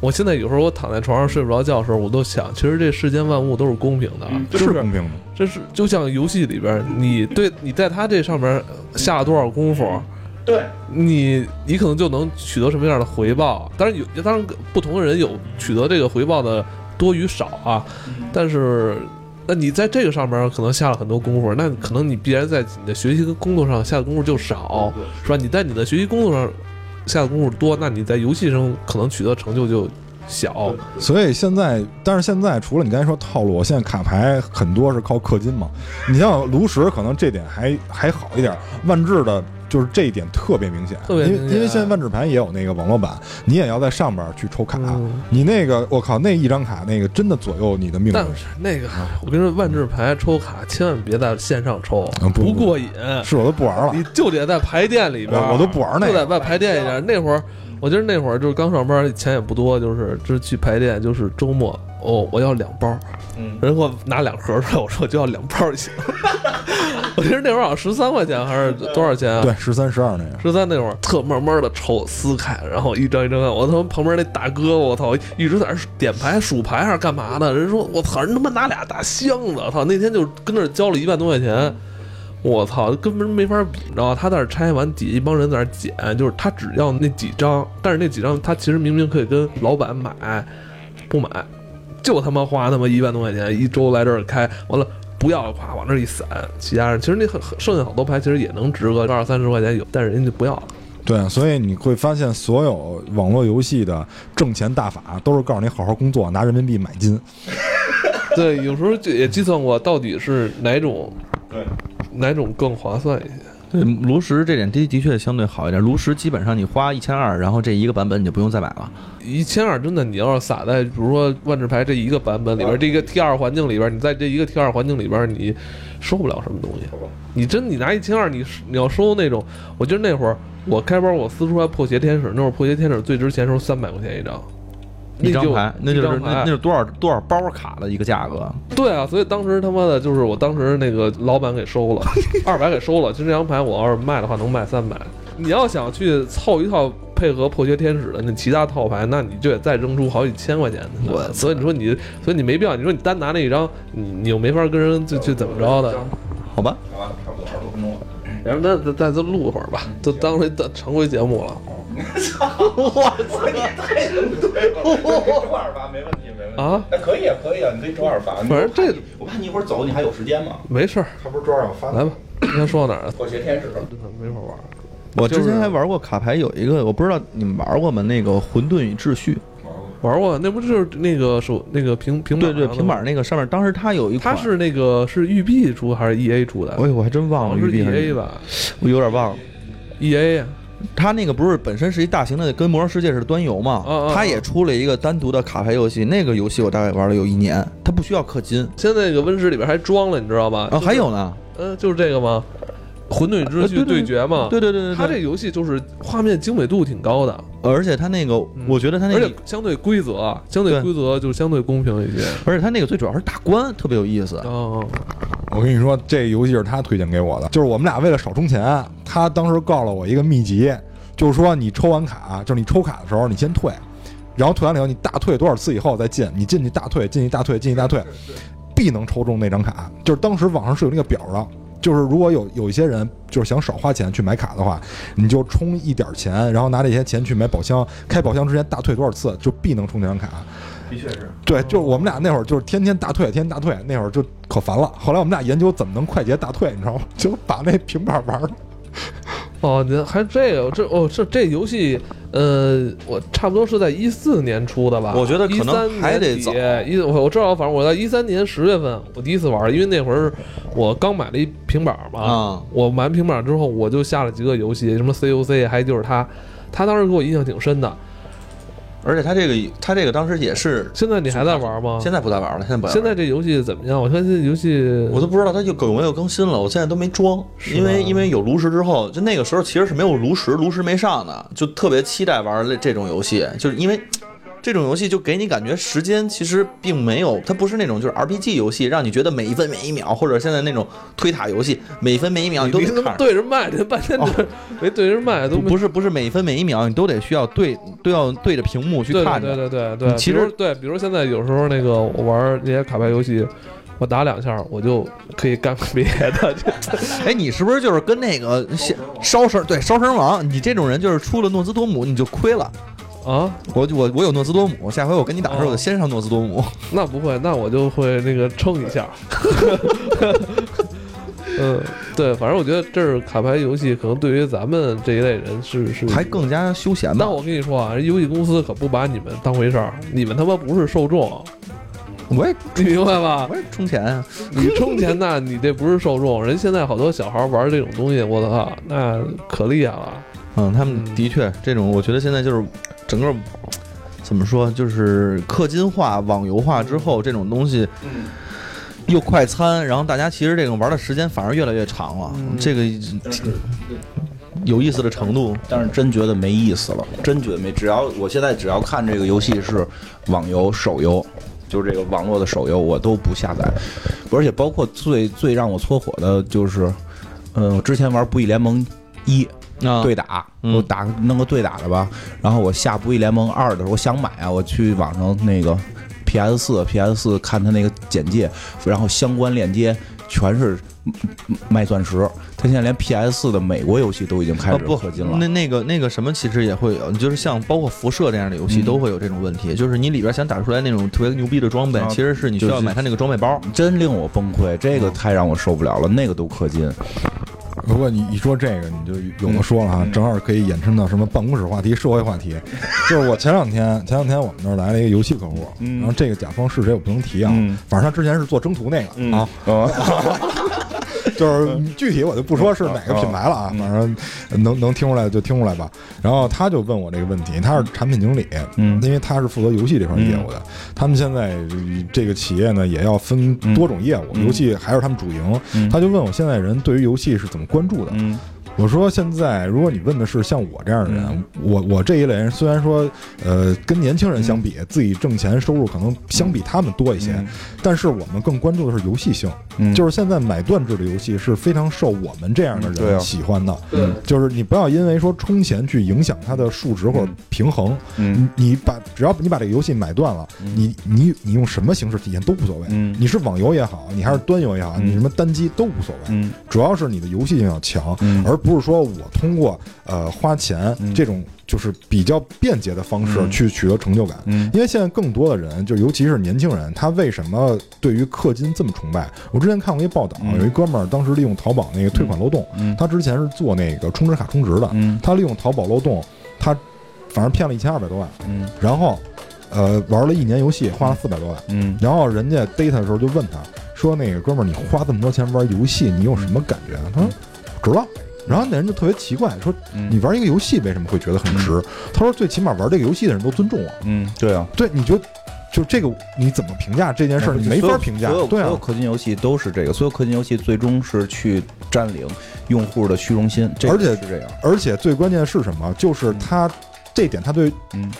A: 我现在有时候我躺在床上睡不着觉的时候，我都想，其实这世间万物都是公平的，
C: 是公平的。
A: 这是就像游戏里边，你对你在他这上面下了多少功夫。
D: 对，
A: 你你可能就能取得什么样的回报。当然有，当然不同的人有取得这个回报的多与少啊。但是，那你在这个上面可能下了很多功夫，那可能你必然在你的学习跟工作上下的功夫就少，是吧？你在你的学习工作上下的功夫多，那你在游戏上可能取得成就就小。
C: 所以现在，但是现在除了你刚才说套路，现在卡牌很多是靠氪金嘛。你像炉石，可能这点还还好一点，万智的。就是这一点特别明显，因为因为现在万智牌也有那个网络版，你也要在上边去抽卡。
A: 嗯
C: 你那个我靠，那一张卡那个真的左右你的命运
A: 但。是那个，我跟你说，万智牌抽卡千万别在线上抽，
C: 嗯不不
A: 过瘾。
C: 是我都不玩了
A: 你，就得在牌店里边，
C: 我我都不玩那个。
A: 就在外牌店里边。那会儿，我记得那会儿就是刚上班，钱也不多，就是就是去牌店，就是周末哦，我要两包，
D: 嗯，
A: 人给我拿两盒出来，我说我就要两包就行。[laughs] 我记得那会儿好像十三块钱还是多少钱啊？
C: 对，十三十二那个。
A: 十三那会儿特慢慢的抽撕开，然后一张一张看，我他妈旁边那大哥，我操，一直在那点牌数牌还是干嘛的？人说我操，人他妈拿俩大箱子，我操，那天就跟那儿交了一万多块钱。我操，根本没法比，你知道吗？他在那儿拆完，底下一帮人在那儿捡，就是他只要那几张，但是那几张他其实明明可以跟老板买，不买，就他妈花他妈一万多块钱一周来这儿开，完了不要夸往那儿一散，其他人其实那很很剩下好多牌其实也能值个二三十块钱有，但是人家就不要了。
C: 对，所以你会发现，所有网络游戏的挣钱大法都是告诉你好好工作，拿人民币买金。[laughs]
A: 对，有时候就也计算过到底是哪种
D: 对，
A: 哪种更划算一些。
B: 对，炉石这点的的确相对好一点。炉石基本上你花一千二，然后这一个版本你就不用再买了。
A: 一千二真的，你要是撒在比如说万智牌这一个版本里边，这一个 T 二环境里边，你在这一个 T 二环境里边，你收不了什么东西。你真你拿一千二，你你要收那种，我记得那会儿我开包我撕出来破鞋天使，那会儿破鞋天使最值钱的时候三百块钱一张，
B: 一张牌，那就是那那是多少多少包卡的一个价格？
A: 对啊，所以当时他妈的就是我当时那个老板给收了，二百给收了。其实这张牌我要是卖的话，能卖三百。你要想去凑一套配合破缺天使的那其他套牌，那你就得再扔出好几千块钱去。
B: 我
A: 所以你说你，所以你没必要。你说你单拿那一张，你你又没法跟人就就怎么着的。
B: 好吧，
D: 好吧，差不多二十多分钟了。
A: 然后再再再录会儿吧，就当回当常规节目了。
D: 周二发没问题，没问题
A: 啊。
D: 那可以啊，可以啊，你可以周二发。
A: 反正这
D: 我怕你一会儿走，你还有时间吗？
A: 没事儿，
C: 他不是周二要发
A: 来吧。今天说到哪儿了？
D: 破鞋天使。
A: 真的没法玩儿。
B: 我之前还玩过卡牌，有一个我不知道你们玩过吗？那个《混沌与秩序
A: 玩过，那不就是那个手那个平平》，板
B: 对对，平板那个上面，当时它有一款，
A: 它是那个是育碧出还是 E A 出的？
B: 哎，我还真忘了
A: 是
B: 育碧还
A: E
B: 是
A: A 吧
B: 我有点忘了。
A: ，E A 呀，
B: 它那个不是本身是一大型的，跟《魔兽世界》似的端游嘛？它也出了一个单独的卡牌游戏，那个游戏我大概玩了有一年，它不需要氪金。
A: 现在那个温室里边还装了，你知道吧？
B: 啊，还有呢，
A: 嗯，就是这个吗？混沌与秩序
B: 呃对对
A: 对决嘛。
B: 对对对对，
A: 它这
B: 对
A: 游戏就是画面精美度挺高的，
B: 而且它那个，我觉得它那个
A: 而且，相对规则，啊相对
B: 对
A: 规则就相对公平一些。
B: 而且它那个最主要是打关特别有意思。
A: 哦，
C: 我跟你说，这游戏是他推荐给我的，就是我们俩为了少充钱，他当时告了我一个秘籍，就是说你抽完卡，就是你抽卡的时候你先退，然后退完了以后你大退多少次以后再进，你进去大退，进去大退，进去大退，必能抽中那张卡。就是当时网上是有那个表的，就是如果有有一些人就是想少花钱去买卡的话，你就充一点钱，然后拿这些钱去买宝箱，开宝箱之前大退多少次，就必能充这张卡。
D: 的确是。
C: 对，就是我们俩那会儿就是天天大退，天天大退，那会儿就可烦了。后来我们俩研究怎么能快捷大退，你知道吗？就把那平板玩了。
A: 哦，您还这个这哦这这游戏，呃，我差不多是在一四年出的吧？
B: 我觉得可能还得早
A: 一我我知道，反正我在一三年十月份我第一次玩，因为那会儿我刚买了一平板嘛。
B: 啊
A: 我买完平板之后，我就下了几个游戏，什么 COC，还有就是它，它当时给我印象挺深的。
B: 而且他这个他这个当时也是，
A: 现在你还在玩吗？
B: 现在不再玩了，现在不再玩
A: 现在这游戏怎么样？我看现在游戏
B: 我都不知道它就有没有更新了，我现在都没装，因为因为有炉石之后，就那个时候其实是没有炉石，炉石没上的，就特别期待玩这这种游戏，就是因为这种游戏就给你感觉时间其实并没有，它不是那种就是 RPG 游戏，让你觉得每一分每一秒，或者现在那种推塔游戏，每分每一秒你都。
A: 对着麦，这半天就没 [laughs] 对着麦都
B: 不不是不是每分每一秒你都得需要对都要对着屏幕去看着，
A: 对对对对，
B: 其实
A: 对，比如现在有时候那个我玩那些卡牌游戏，我打两下我就可以干别的。[laughs]
B: 哎，你是不是就是跟那个烧声对烧声王？你这种人就是出了诺兹多姆你就亏了。
A: 啊，
B: 我我我有诺兹多姆，下回我跟你打的时候，我先上诺兹多姆。[laughs]
A: 那不会，那我就会那个撑一下。[laughs] 嗯，对，反正我觉得这是卡牌游戏，可能对于咱们这一类人是是
B: 还更加休闲。
A: 那我跟你说啊，游戏公司可不把你们当回事儿，你们他妈不是受众。
B: 我也
A: 你明白吧？
B: 我也充钱啊！
A: 你充钱那你这不是受众。人现在好多小孩玩这种东西，我操，那可厉害了。
B: 嗯，他们的确这种，我觉得现在就是整个怎么说，就是氪金化、网游化之后，这种东西又快餐，然后大家其实这种玩的时间反而越来越长了。这个有意思的程度，
D: 但是真觉得没意思了，真觉得没。只要我现在只要看这个游戏是网游、手游，就是这个网络的手游，我都不下载。而且包括最最让我搓火的就是，嗯，我之前玩《不义联盟一》。对打，我打弄个对打的吧。然后我下《不义联盟二》的时候，我想买啊，我去网上那个 PS 四，PS 四看它那个简介，然后相关链接全是卖钻石。他现在连 PS 四的美国游戏都已经开始氪金了。
B: 那那个那个什么，其实也会有，就是像包括辐射这样的游戏都会有这种问题，就是你里边想打出来那种特别牛逼的装备，其实是你需要买他那个装备包，
D: 真令我崩溃，这个太让我受不了了，那个都氪金。
C: 不过你一说这个，你就有的说了啊，正好可以衍生到什么办公室话题、社会话题。[laughs] 就是我前两天，前两天我们那儿来了一个游戏客户，然后这个甲方是谁我不能提啊，反正他之前是做征途那个啊。[laughs] 就是具体我就不说是哪个品牌了啊，反正能能听出来就听出来吧。然后他就问我这个问题，他是产品经理，嗯，因为他是负责游戏这块业务的。他们现在这个企业呢，也要分多种业务，游戏还是他们主营。他就问我现在人对于游戏是怎么关注的？我说现在，如果你问的是像我这样的人，我我这一类人虽然说，呃，跟年轻人相比，自己挣钱收入可能相比他们多一些，但是我们更关注的是游戏性，就是现在买断制的游戏是非常受我们这样的人喜欢的，就是你不要因为说充钱去影响它的数值或者平衡，你你把只要你把这个游戏买断了，你你你用什么形式体现都无所谓，你是网游也好，你还是端游也好，你什么单机都无所谓，主要是你的游戏性要强，而。不是说我通过呃花钱这种就是比较便捷的方式去取得成就感，因为现在更多的人，就尤其是年轻人，他为什么对于氪金这么崇拜？我之前看过一报道，有一哥们儿当时利用淘宝那个退款漏洞，他之前是做那个充值卡充值的，他利用淘宝漏洞，他反正骗了一千二百多万，然后呃玩了一年游戏，花了四百多万，然后人家逮他的时候就问他说：“那个哥们儿，你花这么多钱玩游戏，你有什么感觉？”他说：“知道。”然后那人就特别奇怪，说：“你玩一个游戏为什么会觉得很值？”他说：“最起码玩这个游戏的人都尊重我。”
D: 嗯，对啊，
C: 对，你觉得就这个你怎么评价这件事儿？你没法评价。
D: 所有
C: 所
D: 有氪金游戏都是这个，所有氪金游戏最终是去占领用户的虚荣心，
C: 而且
D: 是这样。
C: 而且最关键的是什么？就是他这点，他对
D: 嗯。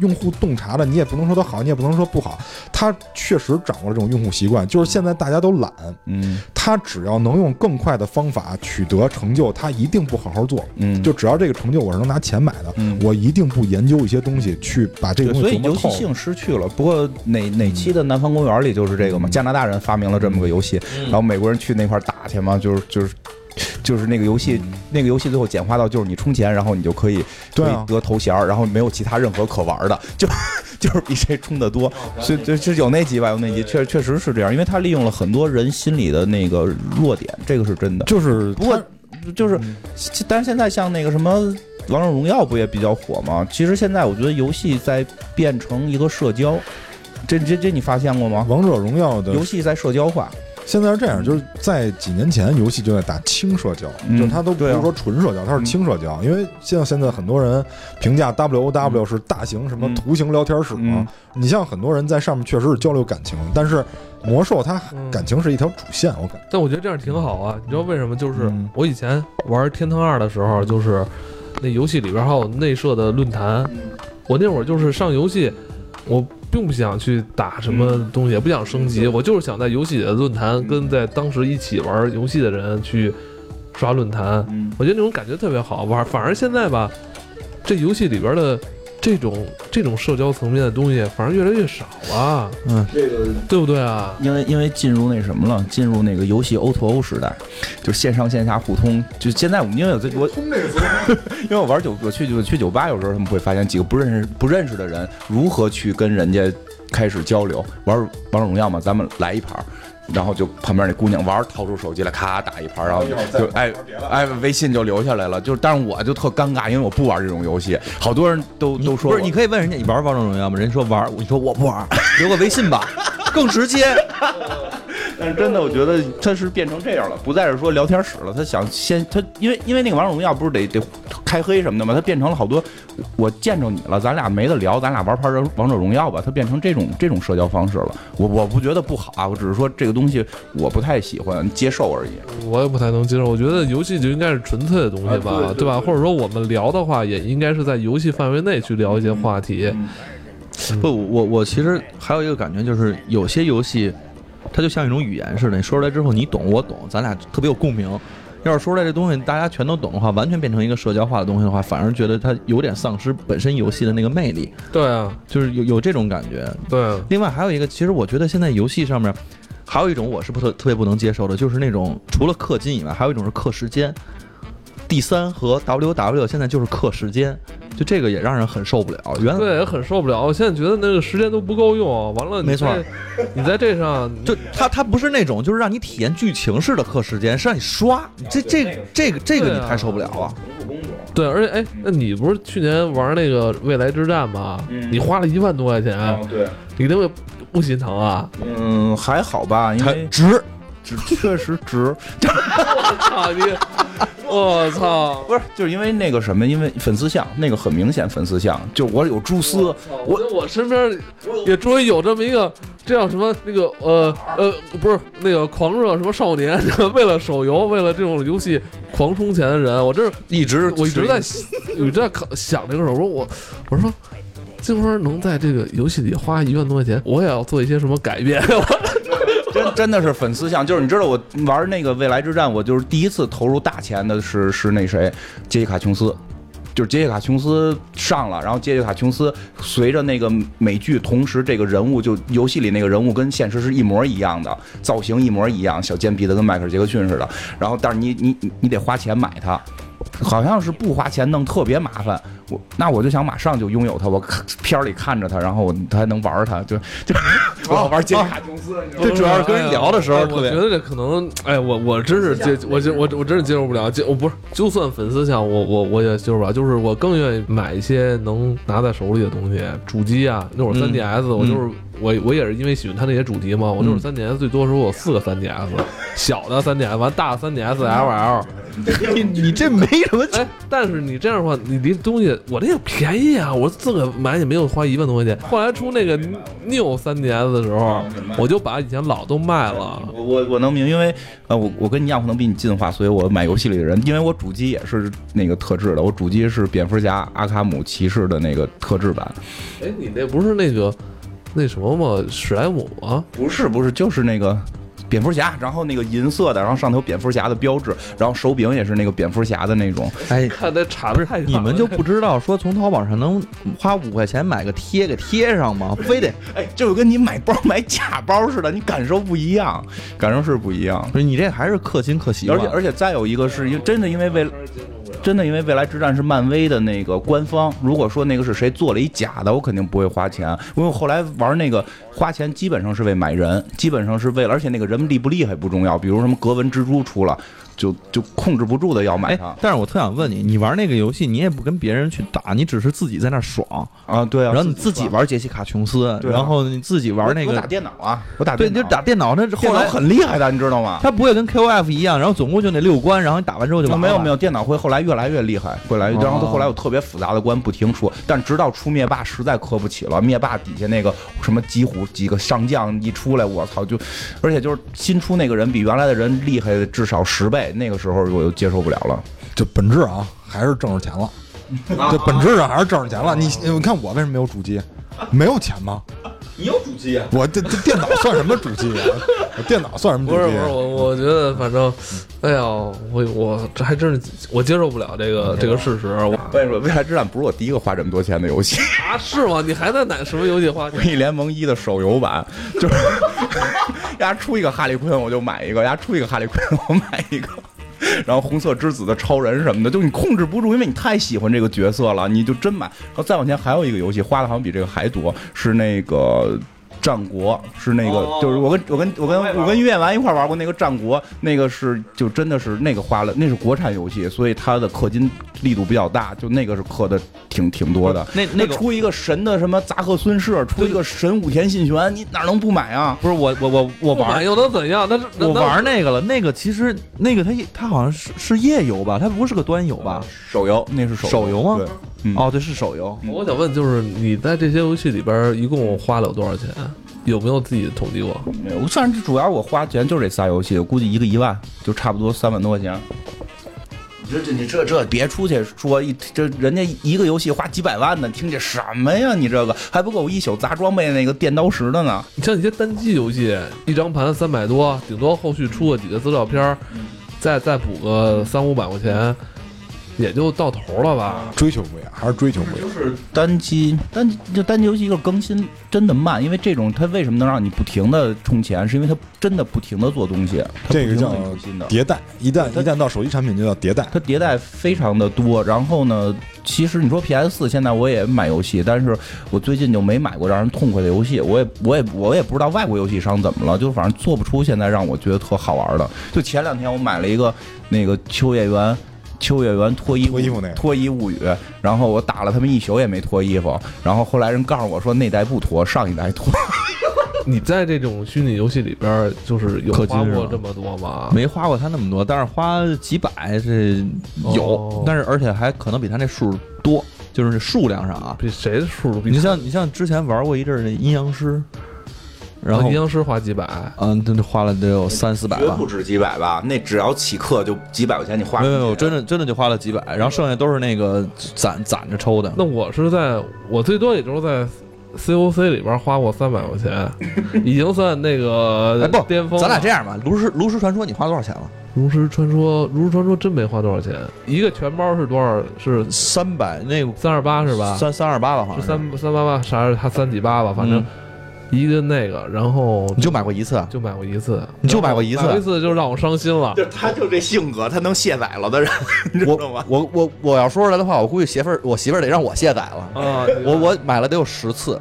C: 用户洞察的，你也不能说它好，你也不能说不好，他确实掌握了这种用户习惯。就是现在大家都懒，
D: 嗯，
C: 他只要能用更快的方法取得成就，他一定不好好做，
D: 嗯，
C: 就只要这个成就我是能拿钱买的，
D: 嗯，
C: 我一定不研究一些东西去把这个东西。
D: 所以游戏性失去了。不过哪哪期的《南方公园》里就是这个嘛？加拿大人发明了这么个游戏，然后美国人去那块打去嘛，就是就是。就是那个游戏，那个游戏最后简化到就是你充钱，然后你就可以可以得头衔，然后没有其他任何可玩的，[laughs] 就就是比谁充的多。所以就就有那集吧，有那集确确实是这样，因为他利用了很多人心里的那个弱点，这个是真的。
C: 就是
D: 不过就是，但是现在像那个什么王者荣耀不也比较火吗？其实现在我觉得游戏在变成一个社交，这这这你发现过吗？
C: 王者荣耀的
D: 游戏在社交化。
C: 现在是这样，就是在几年前，游戏就在打轻社交，就它都不是说纯社交，它是轻社交。因为像现在很多人评价 W O W 是大型什么图形聊天室嘛，你像很多人在上面确实是交流感情，但是魔兽它感情是一条主线，我感。
A: 但我觉得这样挺好啊，你知道为什么？就是我以前玩天堂二的时候，就是那游戏里边还有内设的论坛，我那会儿就是上游戏，我。并不想去打什么东西，也不想升级，我就是想在游戏里的论坛跟在当时一起玩游戏的人去刷论坛。我觉得那种感觉特别好玩。反而现在吧，这游戏里边的这种这种社交层面的东西反而越来越少了，
B: 嗯，
D: 这个
A: 对不对啊？
D: 因为因为进入那什么了，进入那个游戏 O to O 时代，就线上线下互通。就现在我们因为有这我
C: 通这个词，[laughs]
D: 因为我玩酒，我去我去酒吧，有时候他们会发现几个不认识不认识的人如何去跟人家开始交流。玩王者荣耀嘛，咱们来一盘儿，然后就旁边那姑娘玩，掏出手机来咔打一盘，然后就就哎哎微信就留下来了。就是，但是我就特尴尬，因为我不玩这种游戏，好多人都都说
B: 不是，你可以问人家你玩王者荣耀吗？人家说玩，你说我不玩，留个微信吧，更直接。
D: 但是真的，我觉得他是变成这样了，不再是说聊天室了。他想先他，因为因为那个王者荣耀不是得得开黑什么的吗？他变成了好多，我见着你了，咱俩没得聊，咱俩玩盘王者荣耀吧。他变成这种这种社交方式了。我我不觉得不好啊，我只是说这个东西我不太喜欢接受而已。
A: 我也不太能接受。我觉得游戏就应该是纯粹的东西吧，
D: 啊对对
A: 吧？或者说我们聊的话，也应该是在游戏范围内去聊一些话题。
B: 不，我我其实还有一个感觉，就是有些游戏，它就像一种语言似的，你说出来之后你懂我懂，咱俩特别有共鸣。要是说出来这东西大家全都懂的话，完全变成一个社交化的东西的话，反而觉得它有点丧失本身游戏的那个魅力，
A: 对啊，
B: 就是有有这种感觉。
A: 对啊，
B: 另外还有一个，其实我觉得现在游戏上面还有一种我是不特特别不能接受的，就是那种除了氪金以外，还有一种是氪时间。D 三和 WW 现在就是氪时间，就这个也让人很受不了。原来
A: 对，也很受不了。我现在觉得那个时间都不够用，完了，
B: 没错，
A: 你在这上 [laughs]
B: 就它它不是那种就是让你体验剧情式的氪时间，是让你刷。这这个这个这个你太受不了了。
A: 对，而且哎，那你不是去年玩那个未来之战吗？你花了一万多块钱，
D: 对，
A: 你那个不心疼啊？
D: 嗯，还好吧，因为
B: 值，
D: 值确实值。[laughs]
A: 我操你！[laughs] 我操！
D: 不是，就是因为那个什么，因为粉丝像那个很明显粉丝像，就我有蛛丝，
A: 我我身边也终于有这么一个，这叫什么那个呃呃，不是那个狂热什么少年，[laughs] 为了手游，为了这种游戏狂充钱的人，我这是
B: 一直
A: 我一直在一直在考想这个事儿，我说我我说 [laughs] 金花能在这个游戏里花一万多块钱，我也要做一些什么改变。[laughs]
D: 真的是粉丝像，就是你知道我玩那个未来之战，我就是第一次投入大钱的是是那谁，杰西卡琼斯。就是杰西卡琼斯上了，然后杰西卡琼斯随着那个美剧，同时这个人物就游戏里那个人物跟现实是一模一样的，造型一模一样，小尖鼻子跟迈克尔杰克逊似的。然后但是你你你得花钱买它，好像是不花钱弄特别麻烦。我那我就想马上就拥有它，我 [laughs] 片儿里看着它，然后我还能玩它，就就 [laughs] 我要玩杰西卡琼斯。
B: 这主要是跟人聊的时候
A: 哎
B: 特别
A: 我觉得这可能，哎，我我真是接，我就我我真是接受不了，接我不是，就算粉丝像我我我也接受不了，就是我更愿意买一些能拿在手里的东西，主机啊，那会儿三 DS，、我就是我我也是因为喜欢他那些主题嘛，我就是三 DS 最多时候我有四个三 DS，小的三 DS 完大的三 DS LL，[laughs]
B: 你你这没什么
A: 哎，但是你这样的话，你这东西我这也便宜啊，我自个买也没有花一万多块钱。后来出那个 New 三 DS 的时候，我就把以前老都卖了。
D: 我我我能明，因为呃，我我跟你一样，可能比你进化，所以我买游戏里的人，因为我主机也是那个特制的，我主机是蝙蝠侠、阿卡姆骑士的那个特制版。
A: 哎，你那不是那个那什么吗？史莱姆吗？
D: 不是不是，就是那个蝙蝠侠，然后那个银色的，然后上头有蝙蝠侠的标志，然后手柄也是那个蝙蝠侠的那种。
B: 哎，
A: 看那差的太
B: 你们就不知道说从淘宝上能花五块钱买个贴给贴上吗？非得
D: 哎，就跟你买包买假包似的，你感受不一样，感受是不一样。
B: 不是你这还是氪金氪习惯，
D: 而且而且再有一个是因为真的因为为真的因为未来之战是漫威的那个官方，如果说那个是谁做了一假的，我肯定不会花钱，因为后来玩那个花钱基本上是为买人，基本上是为了，而且那个人厉不厉害不重要，比如什么格纹蜘蛛出了，就就控制不住的要买
B: 哎
D: 它，
B: 但是我特想问你，你玩那个游戏，你也不跟别人去打，你只是自己在那儿爽，
D: 啊，对啊，
B: 然后你自己玩杰西卡琼斯，
D: 对啊
B: 然后你自己玩那个
D: 我打，电脑啊，我打
B: 对，
D: 电脑
B: 你就打电脑，那后来
D: 很厉害的，你知道吗？
B: 它不会跟 KOF 一样，然后总共就那六关，然后你打完之后就完了。
D: 没有没有，电脑会后来越来越厉害，会来，然后它后来有特别复杂的关不停出，但直到出灭霸实在磕不起了，灭霸底下那个什么几虎几个上将一出来，我操就，而且就是新出那个人比原来的人厉害至少十倍，那个时候我就接受不了了。
C: 就本质啊，还是挣着钱了。就本质上还是挣着钱了。你你看我为什么没有主机？没有钱吗？
D: 你有主机啊？
C: 我这这电脑算什么主机啊？[laughs] 我电脑算什么主机啊？
A: 不是不是，我我觉得反正，哎呀，我我这还真是我接受不了这个这个事实。我
D: 我跟你说，《未来之战》不是我第一个花这么多钱的游戏，[laughs]
A: 啊，是吗？你还在哪什么游戏花《
D: 正义联盟一》的手游版，就是 [laughs] 丫出一个哈利昆我就买一个，丫出一个哈利昆我买一个。然后红色之子的超人什么的，就你控制不住，因为你太喜欢这个角色了，你就真买。然后再往前还有一个游戏，花的好像比这个还多，是那个。战国是那个，就是我跟我跟我跟我跟于彦完一块玩过那个战国，那个是就真的是那个花了，那是国产游戏，所以它的氪金力度比较大，就那个是氪的挺挺多的。
B: 那那个
D: 出一个神的什么杂贺孙氏，出一个神武田信玄，你哪能不买啊？
B: 不是我我我我玩
A: 又能怎样？[laughs] 那是
B: 我玩那个了，那个其实那个它它好像是是页游吧，它不是个端游吧？
D: 手游那是手
B: 手游吗？
D: 对，
B: 哦对是手游。
A: 我想问，就是你在这些游戏里边一共花了有多少钱？有没有自己统计过？
D: 没有，算是主要我花钱就是这仨游戏，我估计一个一万，就差不多三万多块钱。你这这你这这别出去说一这人家一个游戏花几百万呢，听见什么呀？你这个还不够一宿砸装备那个电刀石的呢。
A: 你像一些单机游戏，一张盘三百多，顶多后续出个几个资料片，再再补个三五百块钱。也就到头了吧，
C: 追求不一样，还是追求不一样。
D: 就是单机单就单机游戏一个更新真的慢，因为这种它为什么能让你不停的充钱，是因为它真的不停的做东西，
C: 这个叫迭代。一旦一旦到手机产品就叫迭代，
D: 它迭代非常的多。然后呢，其实你说 PS 四现在我也买游戏，但是我最近就没买过让人痛快的游戏。我也我也我也不知道外国游戏商怎么了，就反正做不出现在让我觉得特好玩的。就前两天我买了一个那个秋叶原。秋叶原脱衣
C: 脱衣服那
D: 脱衣物语，然后我打了他们一宿也没脱衣服，然后后来人告诉我说那代不脱，上一代脱。[laughs]
A: 你在这种虚拟游戏里边，就是有花过这么多吗？
B: 没花过他那么多，但是花几百这有，但是而且还可能比他那数多，就是数量上啊，
A: 比谁的数都比。
B: 你像你像之前玩过一阵那阴阳师。然后
A: 阴阳师花几百，
B: 嗯，那花了得有三四百吧，
D: 不止几百吧？那只要起课就几百块钱，你花
B: 没有没有，真的真的就花了几百，然后剩下都是那个攒攒着抽的。
A: 那我是在我最多也就是在 COC 里边花过三百块钱，已经算那个
B: 不
A: 巅峰。
B: 咱俩这样吧，炉石炉石传说你花多少钱了？
A: 炉石传说炉石传说真没花多少钱，一个全包是多少？是
B: 三百那
A: 三二八是吧？
B: 三三二八吧，好像
A: 是三三八八，啥？他三几八吧，反正。一个那个，然后
B: 你就买过一次，
A: 就买过一次，
B: 你就买过一次，
A: 一次就让我伤心了。
D: 就他就这性格，他能卸载了的人，你知道吗？
B: 我我我要说出来的话，我估计媳妇儿，我媳妇儿得让我卸载了啊！我我买了得有十次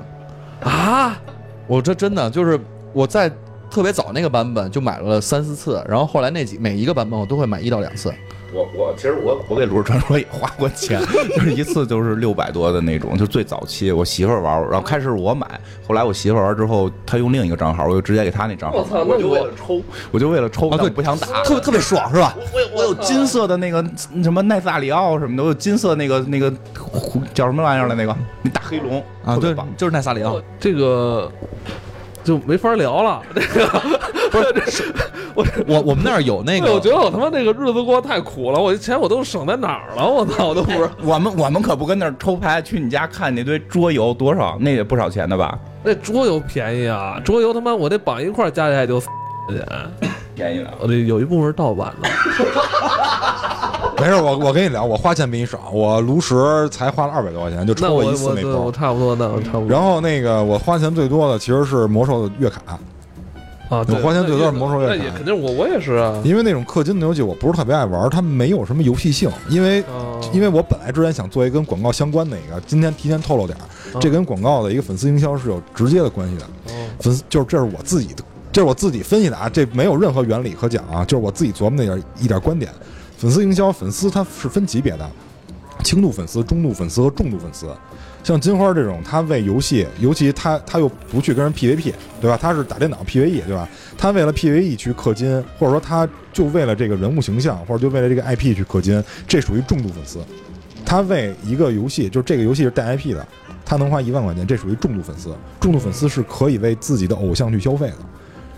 A: 啊！
B: 我这真的就是我在特别早那个版本就买了三四次，然后后来那几每一个版本我都会买一到两次。
D: 我我其实我我给炉石传说也花过钱，[laughs] 就是一次就是六百多的那种，就最早期我媳妇儿玩，然后开始我买，后来我媳妇儿玩之后，她用另一个账号，我就直接给她那账号。
A: 我操！
D: 我就为了抽，我就为了抽，
B: 对，
D: 不想打，
B: 特别特别爽是吧？
D: 我我有金色的那个什么奈萨里奥什么的，我有金色那个那个叫什么玩意儿的那个那大黑龙
B: 啊，对，就是奈萨里奥
A: 这个。就没法聊了，这 [laughs] 个 [laughs]
B: 不是这是我我我们那儿有那个，
A: 我觉得我他妈那个日子过得太苦了，我这钱我都省在哪儿了？我操，我都不知道。
D: 我们我们可不跟那儿抽牌，去你家看那堆桌游多少，那也不少钱的吧？
A: 那桌游便宜啊，桌游他妈我得绑一块加起来就块钱，
D: 便宜了。
A: 我这有一部分是盗版的。
C: 没事，我我跟你聊，我花钱比你少，我炉石才花了二百多块钱就抽过一次那
A: 包，差不多那差不多。
C: 然后那个我花钱最多的其实是魔兽的月卡，
A: 啊，
C: 我花钱最多是魔兽
A: 那也肯定我我也是啊，
C: 因为那种氪金的游戏我不是特别爱玩，它没有什么游戏性，因为因为我本来之前想做一跟广告相关的一个，今天提前透露点儿，这跟广告的一个粉丝营销是有直接的关系的，粉丝就是这是我自己的，这是我自己分析的啊，这没有任何原理可讲啊，就是我自己琢磨那点一点观点。粉丝营销，粉丝它是分级别的，轻度粉丝、中度粉丝和重度粉丝。像金花这种，他为游戏，尤其他他又不去跟人 PVP，对吧？他是打电脑 PVE，对吧？他为了 PVE 去氪金，或者说他就为了这个人物形象，或者就为了这个 IP 去氪金，这属于重度粉丝。他为一个游戏，就是这个游戏是带 IP 的，他能花一万块钱，这属于重度粉丝。重度粉丝是可以为自己的偶像去消费的。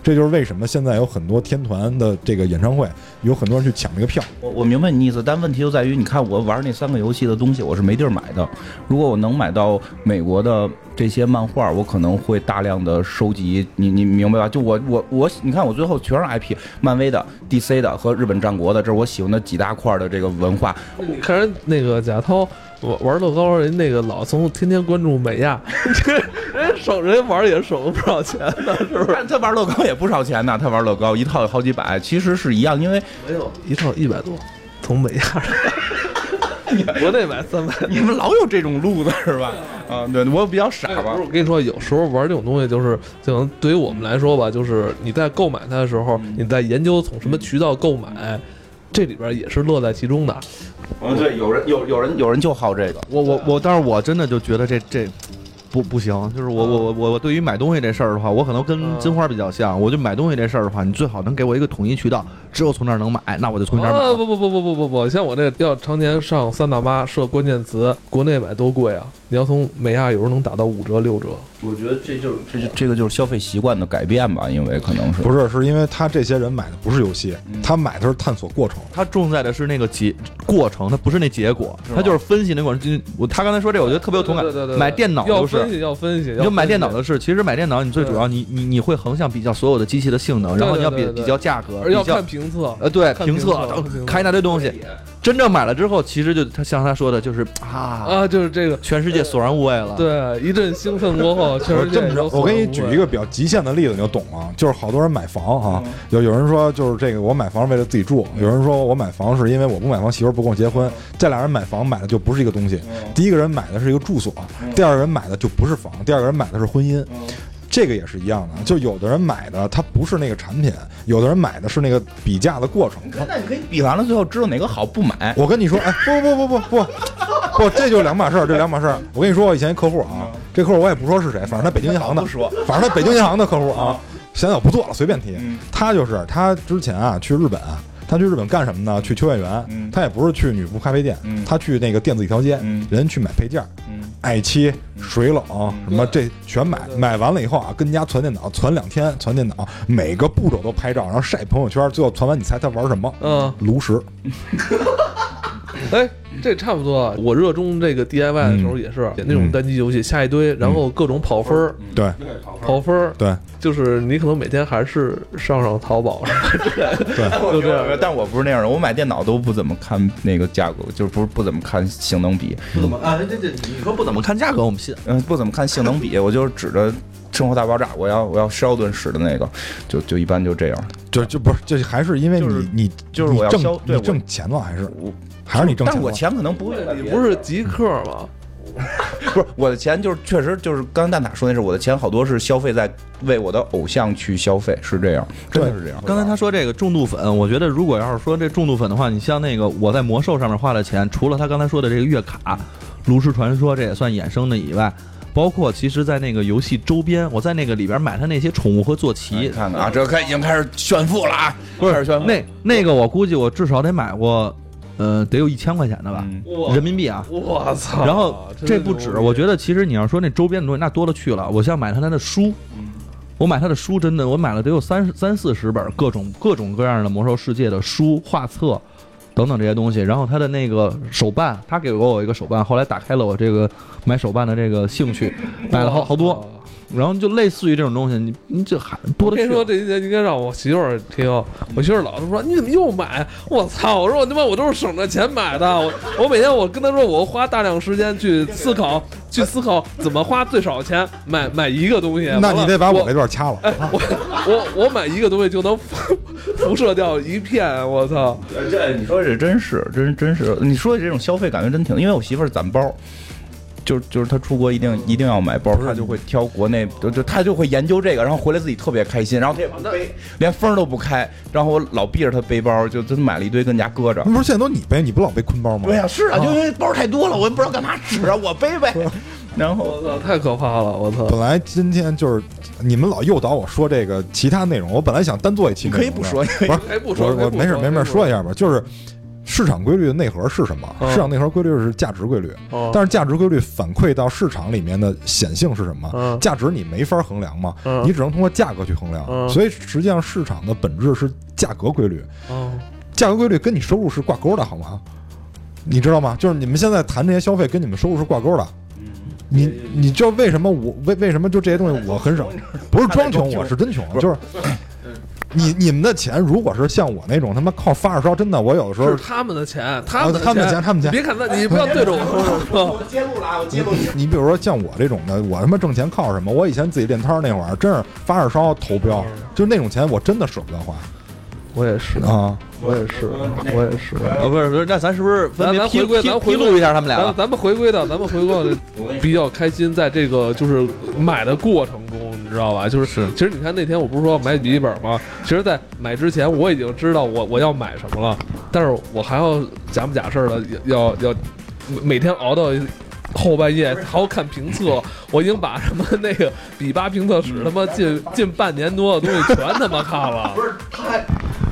C: 这就是为什么现在有很多天团的这个演唱会，有很多人去抢这个票。
D: 我我明白你意思，但问题就在于，你看我玩那三个游戏的东西，我是没地儿买的。如果我能买到美国的这些漫画，我可能会大量的收集，你你明白吧？就我我我，你看我最后全是 IP，漫威的、DC 的和日本战国的，这是我喜欢的几大块的这个文化。
A: 你看人那个贾涛玩玩乐高，人那个老从天天关注美亚，[laughs] 这人家省人玩也省了不少钱呢，是不是？
D: 他玩乐高也不少钱呢，他玩乐高一套有好几百，其实是一样，因为
A: 没有一套一百多，从美亚上。[laughs] 国内买三百，
D: 你们老有这种路子是吧？啊，对我比较傻吧，。
A: 我跟你说，有时候玩这种东西，就是可能对于我们来说吧，就是你在购买它的时候，你在研究从什么渠道购买，这里边也是乐在其中的。
D: 嗯，对，有人有有人有人就好这个，
B: 我我我，但是我真的就觉得这这不不行，就是我我我我我对于买东西这事儿的话，我可能跟
A: 嗯
B: 金花比较像，我就买东西这事儿的话，你最好能给我一个统一渠道，只有从那儿能买，那我就从那儿买。
A: 啊不不不不不不不，像我这要常年上三大妈设关键词，国内买多贵啊！你要从美亚有时候能打到五折六折。
D: 我觉得这就是这就这个就是消费习惯的改变吧，因为可能是
C: 不是，是因为他这些人买的不是游戏，
A: 嗯
C: 他买的是探索过程。
B: 他重在的是那个结过程，他不是那结果，他就是分析那过程。我他刚才说这，我觉得特别有同感
A: 对对对。对
B: 买电脑就是。
A: 要分析要分析，
B: 你就买电脑
A: 的，
B: 是，其实买电脑你最主要你你你会横向比较所有的机器的性能，然后你要比
A: 对对对对
B: 比较价格，
A: 而要
B: 比较
A: 看评测。
B: 呃对评测
A: 评测看评测
B: 看一大堆东西。真正买了之后，其实就他像他说的，就是啊，
A: 啊，就是这个，
B: 全世界索然无味了。
A: 对，一阵兴奋过后，确实
C: 这么着，我给你举一个比较极限的例子，你就懂了。就是好多人买房啊，有有人说就是这个我买房是为了自己住，有人说我买房是因为我不买房媳妇不跟我结婚。这俩人买房买的就不是一个东西。第一个人买的是一个住所，第二个人买的就不是房，第二个人买的是婚姻。这个也是一样的，就有的人买的他不是那个产品，有的人买的是那个比价的过程。
D: 那你可以比完了，最后知道哪个好不买。
C: 我跟你说，哎，不不不不不不，这就两码事儿，[laughs] 这两码事儿。我跟你说，我以前一客户啊，这客户我也不说是谁，反正他北京银行的，[laughs]
D: 说
C: 反正他北京银行的客户啊，现在我不做了，随便提。他就是他之前啊去日本，他去日本干什么呢？去秋叶原，
D: 嗯
C: 他也不是去女仆咖啡店，
D: 嗯
C: 他去那个电子一条街，
D: 嗯
C: 人去买配件爱妻、水冷什么这全买，买完了以后啊，跟家存电脑，存两天，存电脑，每个步骤都拍照，然后晒朋友圈，最后存完你猜他玩什么？
A: 嗯，
C: 炉石。[laughs]
A: 哎，这差不多。我热衷这个 DIY 的时候也是那种单机游戏，下一堆，然后各种跑分儿，
C: 对
A: 跑分儿，
C: 对
A: 就是你可能每天还是上上淘宝什么之类的，[laughs]
C: 对。[laughs]
A: 就这样。
D: 但我不是那样的，我买电脑都不怎么看那个价格，就是不是不怎么看性能比，
B: 不怎么啊？这这你说不怎么看价格，我们信。
D: 嗯，不怎么看性能比，我就是指着《生活大爆炸》，我要我要烧顿使的那个，就就一般就这样。
C: 就就不是，就还是因为你、
D: 就是
C: 你
D: 就是我要
C: 你挣你挣钱了，还是
D: 我
C: 还是你挣钱？
D: 但我钱可能不会
A: 你不是极客吗？[laughs]
D: 不是我的钱，就是确实就是刚才蛋挞说那是我的钱，好多是消费在为我的偶像去消费，是这样，真的是这样。
B: 刚才他说这个重度粉，我觉得如果要是说这重度粉的话，你像那个我在魔兽上面花的钱，除了他刚才说的这个月卡、炉石传说这也算衍生的以外，包括其实，在那个游戏周边，我在那个里边买他那些宠物和坐
D: 你
B: 骑，
D: 看看啊，这开已经开始炫富了啊，
B: 不是
D: 开始炫富。
B: 那那个我估计我至少得买过，呃，得有一千块钱的吧，
D: 嗯
B: 人民币啊。
A: 我操！
B: 然后这不止，我觉得其实你要说那周边的东西，那多了去了。我像买他他的书，我买他的书，真的我买了得有三三四十本各种各种各样的魔兽世界的书、画册等等这些东西。然后他的那个手办，他给过我一个手办，后来打开了我这个买手办的这个兴趣，买了好好多。然后就类似于这种东西，你你这还多的去了。
A: 我跟你说，这些应该让我媳妇儿听。我媳妇儿老是说你怎么又买？我操！我说我他妈我都是省着钱买的。我我每天我跟她说，我花大量时间去思考，去思考怎么花最少钱买买一个东西。
C: 那你得把我那段掐了。
A: 哎，我我我买一个东西就能辐 [laughs] 辐射掉一片，我操！
D: 这你说这真是真真是，你说的这种消费感觉真挺，因为我媳妇儿攒包。就就是他出国一定一定要买包，他就会挑国内，就就他就会研究这个，然后回来自己特别开心，然后她也不背，连封都不开，然后我老逼着他背包，就真买了一堆跟家搁着
C: 那。不是现在都你背，你不老背坤包吗？
D: 对呀、是啊，就因为包太多了，我也不知道干嘛使啊，我背呗。[laughs] 然后
A: 我操，太可怕了！我操！
C: 本来今天就是你们老诱导我说这个其他内容，我本来想单做一期
D: 可以不说，
C: 不是
A: 还不说，
C: 我我没事没事说一下吧，就是市场规律的内核是什么？
A: 嗯
C: 市场内核规律是价值规律，
A: 哦
C: 但是价值规律反馈到市场里面的显性是什么？
A: 嗯
C: 价值你没法衡量嘛，
A: 嗯
C: 你只能通过价格去衡量。
A: 嗯
C: 所以实际上市场的本质是价格规律，
A: 哦，
C: 价格规律跟你收入是挂钩的，好吗？你知道吗？就是你们现在谈这些消费跟你们收入是挂钩的。你你知道为什么我为为什么就这些东西我很少，不是装穷，我是真穷，就是你你们的钱如果是像我那种他妈靠发烧，真的我有的时候
A: 是他们的钱，他们的
C: 他们的钱他们的钱
A: 你别看他，你不要对着我说是吧？
D: 揭露了，我揭露
C: 你你比如说像我这种的，我他妈挣钱靠什么？我以前自己练摊儿那会儿，真是发着烧投标，就那种钱我真的舍不得花
A: 我也是，
C: 啊。
A: 我也是，我也是。
B: 呃，不是不是，那咱是不是分别披
A: 咱咱回归，
B: 披
A: 咱回
B: 披露一下他们俩吧？
A: 咱咱们回归到，咱们回归到 [laughs] 比较开心，在这个就是买的过程中，你知道吧？就是其实你看那天我不是说买笔记本吗？其实，在买之前我已经知道我我要买什么了，但是我还要假不假事儿的要要每天熬到。后半夜还要看评测，我已经把什么那个比巴评测室他妈近近半年多的东西全他妈看了。[laughs]
B: 不是，他还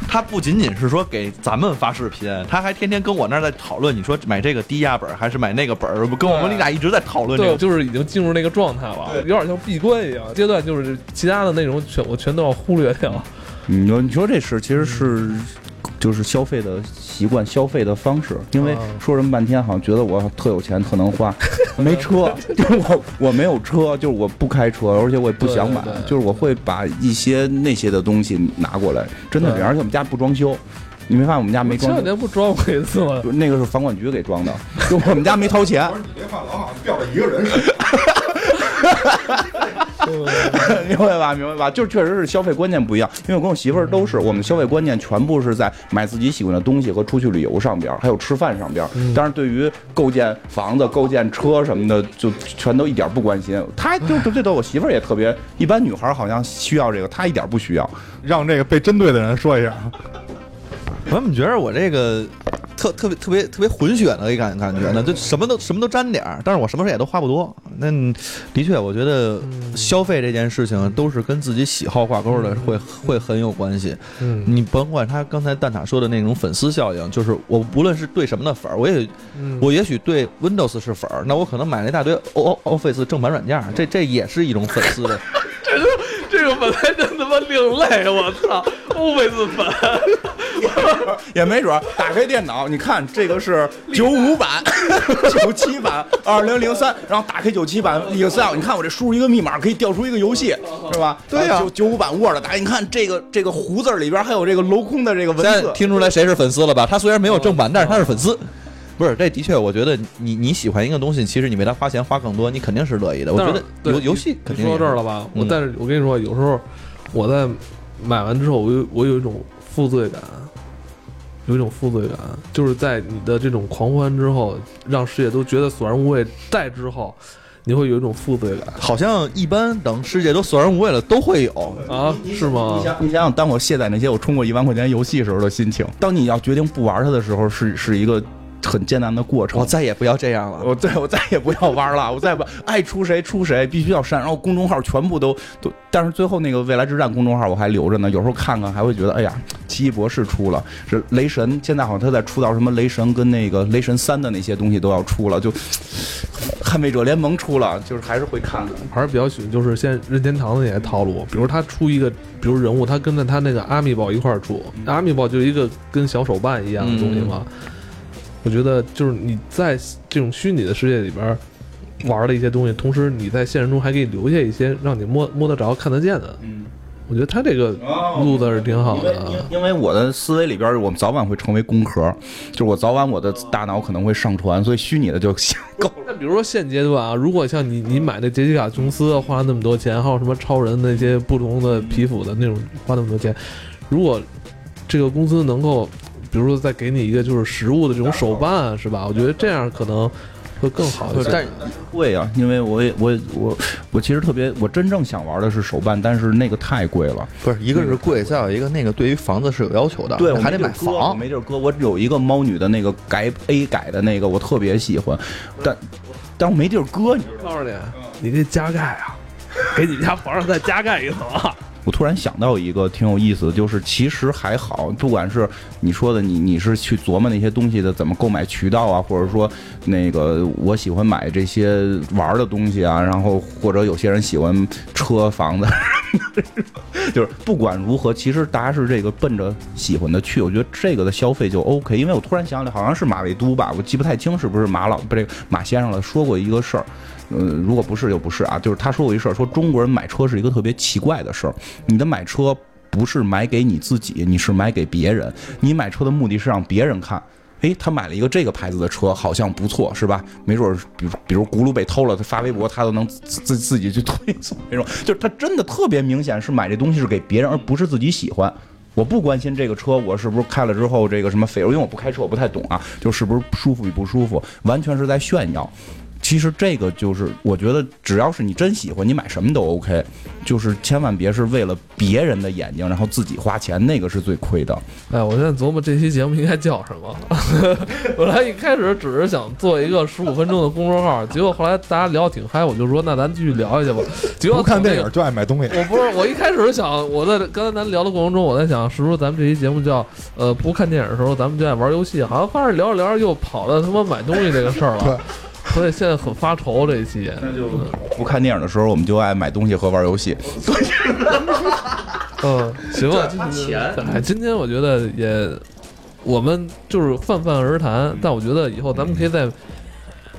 B: 他不仅仅是说给咱们发视频，他还天天跟我那儿在讨论，你说买这个低压本儿还是买那个本儿？跟我们你俩一直在讨论这
A: 对，
B: 个。
A: 就是已经进入那个状态了，有点像闭关一样。阶段就是其他的内容全我全都要忽略掉。
D: 你说你说这事其实是就是消费的习惯、消费的方式。因为
A: 啊
D: 说这么半天，好像觉得我特有钱，特能花，[laughs] 没车，就是我我没有车，就是我不开车，而且我也不想买就是我会把一些那些的东西拿过来，真的，
A: 对
D: 而且我们家不装修。你没发现我们家没
A: 前两
D: 装修？
A: 天不装过一次吗？
D: 那个是房管局给装的，就我们家没掏钱。[laughs]
C: 你这话老好像吊着一个人说。[laughs] [laughs]
D: 明白吧？明白吧？就确实是消费观念不一样，因为我跟我媳妇儿都是，我们消费观念全部是在买自己喜欢的东西和出去旅游上边，还有吃饭上边。但是对于构建房子、构建车什么的，就全都一点不关心。她就就这都我媳妇儿也特别，一般女孩儿好像需要这个，她一点不需要。
C: 让这个被针对的人说一下，[laughs]
B: 我怎么觉得我这个特特别特别特别混血的一感感觉呢？就什么都什么都沾点儿，但是我什么事也都花不多。那的确，我觉得消费这件事情都是跟自己喜好挂钩的，会会很有关系。
A: 嗯
B: 你甭管他刚才蛋挞说的那种粉丝效应，就是我无论是对什么的粉儿，我也
A: 嗯
B: 我也许对 Windows 是粉儿，那我可能买了一大堆 O Office 正版软件，这这也是一种粉丝的。[laughs]
A: 这个本来真他妈另类，我操，欧菲斯粉，
D: 也没准儿打开电脑，你看这个是九五版、[laughs] 九七版、二零零三，然后打开九七版 Excel，你看我这输入一个密码可以调出一个游戏，是吧？
B: 对呀
D: 九九五版 Word 打开，你看这个这个胡字里边还有这个镂空的这个文
B: 现在
D: 字，
B: 听出来谁是粉丝了吧？他虽然没有正版，但是他是粉丝。不是，这的确，我觉得你你喜欢一个东西，其实你为他花钱花更多，你肯定是乐意的。我觉得游游戏肯定
A: 说到这儿了吧？我
B: 嗯
A: 但是我跟你说，有时候我在买完之后，我有我有一种负罪感，有一种负罪感，就是在你的这种狂欢之后，让世界都觉得索然无味，再之后，你会有一种负罪感
B: 好像一般等世界都索然无味了，都会有。
A: 啊？是吗
D: 你？想，你想想，当我卸载那些我充过一万块钱游戏时候的心情，当你要决定不玩它的时候，是是一个很艰难的过程
B: 我。再也不要这样了。
D: 我对我再也不要玩了，我再不爱出谁出谁，必须要删。然后公众号全部都都，但是最后那个未来之战公众号我还留着呢，有时候看看还会觉得，哎呀，奇异博士出了，是雷神，现在好像他在出到什么雷神跟那个雷神三的那些东西都要出了，就捍卫者联盟出了，就是还是会看看。
A: 还是比较喜欢，就是现在任天堂的那些套路，比如他出一个，比如人物，他跟着他那个阿米宝一块儿出，阿米宝就是一个跟小手办一样的东西嘛。我觉得就是你在这种虚拟的世界里边玩的一些东西，同时你在现实中还可以留下一些让你摸摸得着、看得见的。
D: 嗯，
A: 我觉得他这个路子是挺好的。
D: 因因为我的思维里边，我们早晚会成为工壳，就是我早晚我的大脑可能会上传，所以虚拟的就行够。[laughs]
A: 那比如说现阶段啊，如果像你你买那杰西卡琼斯花那么多钱，还有什么超人那些不同的皮肤的那种花那么多钱，如果这个公司能够，比如说再给你一个就是实物的这种手办，是吧？我觉得这样可能会更好一些。
B: 但
D: 贵啊，因为我也我我我其实特别，我真正想玩的是手办，但是那个太贵了。
B: 不是一个是贵，再有一个那个对于房子是有要求的，
D: 对，我
B: 还得买房。
D: 没地儿搁。我有一个猫女的那个改 A 改的那个，我特别喜欢，但但我没地儿搁。你
A: 告诉你，你这加盖啊，给你家房上再加盖一层啊。
D: 我突然想到一个挺有意思的，就是其实还好，不管是你说的你你是去琢磨那些东西的怎么购买渠道啊，或者说那个我喜欢买这些玩的东西啊，然后或者有些人喜欢车房子，[laughs] 就是不管如何，其实大家是这个奔着喜欢的去，我觉得这个的消费就 OK。因为我突然想起来，好像是马未都吧，我记不太清是不是马老不这个马先生了说过一个事儿。呃，如果不是就不是啊，就是他说过一事儿，说中国人买车是一个特别奇怪的事儿。你的买车不是买给你自己，你是买给别人。你买车的目的是让别人看，诶，他买了一个这个牌子的车，好像不错，是吧？没准儿，比如比如轱辘被偷了，他发微博，他都能自自自己去推送那种，就是他真的特别明显是买这东西是给别人，而不是自己喜欢。我不关心这个车，我是不是开了之后这个什么费油，因为我不开车，我不太懂啊，就是不是舒服与不舒服，完全是在炫耀。其实这个就是，我觉得只要是你真喜欢，你买什么都 OK，就是千万别是为了别人的眼睛，然后自己花钱，那个是最亏的。
A: 哎，我现在琢磨这期节目应该叫什么。[laughs] 本来一开始只是想做一个十五分钟的公众号，结果后来大家聊得挺嗨，我就说那咱继续聊下去吧。结果
C: 不看电影就爱买东西。
A: 我不是，我一开始想，我在刚才咱聊的过程中，我在想，是不是咱们这期节目叫呃不看电影的时候，咱们就爱玩游戏？好像发现聊着聊着又跑到他妈买东西这个事儿了，[laughs] 所以现在很发愁这一期。
D: 那就不看电影的时候，我们就爱买东西和玩游戏。[laughs]
A: 嗯，行 [laughs] 哎，今天我觉得也，我们就是泛泛而谈，但我觉得以后咱们可以在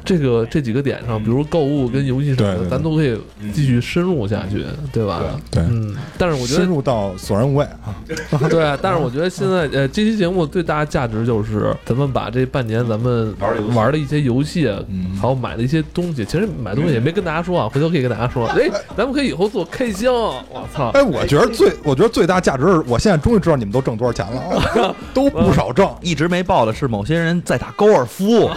A: 这个这几个点上，比如购物跟游戏什么的，咱都可以继续深入下去，对吧？
C: 对，
A: 嗯，但是我觉得
C: 深入到索然无味啊。[laughs]
A: 对，但是我觉得现在 [laughs] 呃，这期节目最大的价值就是咱们把这半年咱们
D: 玩的
A: 一些游戏，
C: 嗯。
A: 还有买的一些东西，其实买东西也没跟大家说啊，回头可以跟大家说，[laughs] 哎，咱们可以以后做开箱，我操！
C: 哎，我觉得最，我觉得最大价值是我现在终于知道你们都挣多少钱了啊，都不少挣。
B: 一直没报的是某些人在打高尔夫，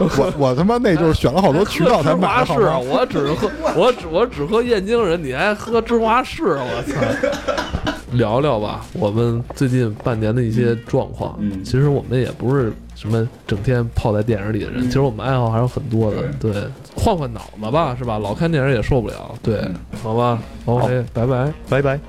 C: 我我他妈那就是选了好多渠道才买的，好
A: 华士，啊
C: 吗？
A: 我只喝我只我只喝燕京人，你还喝芝华士，我操！聊聊吧，我们最近半年的一些状况。
D: 嗯
A: 其实我们也不是什么整天泡在电影里的人，其实我们爱好还有很多的。对，换换脑子吧，是吧？老看电影也受不了。对，好吧，OK，拜拜。
B: 拜拜。
C: 拜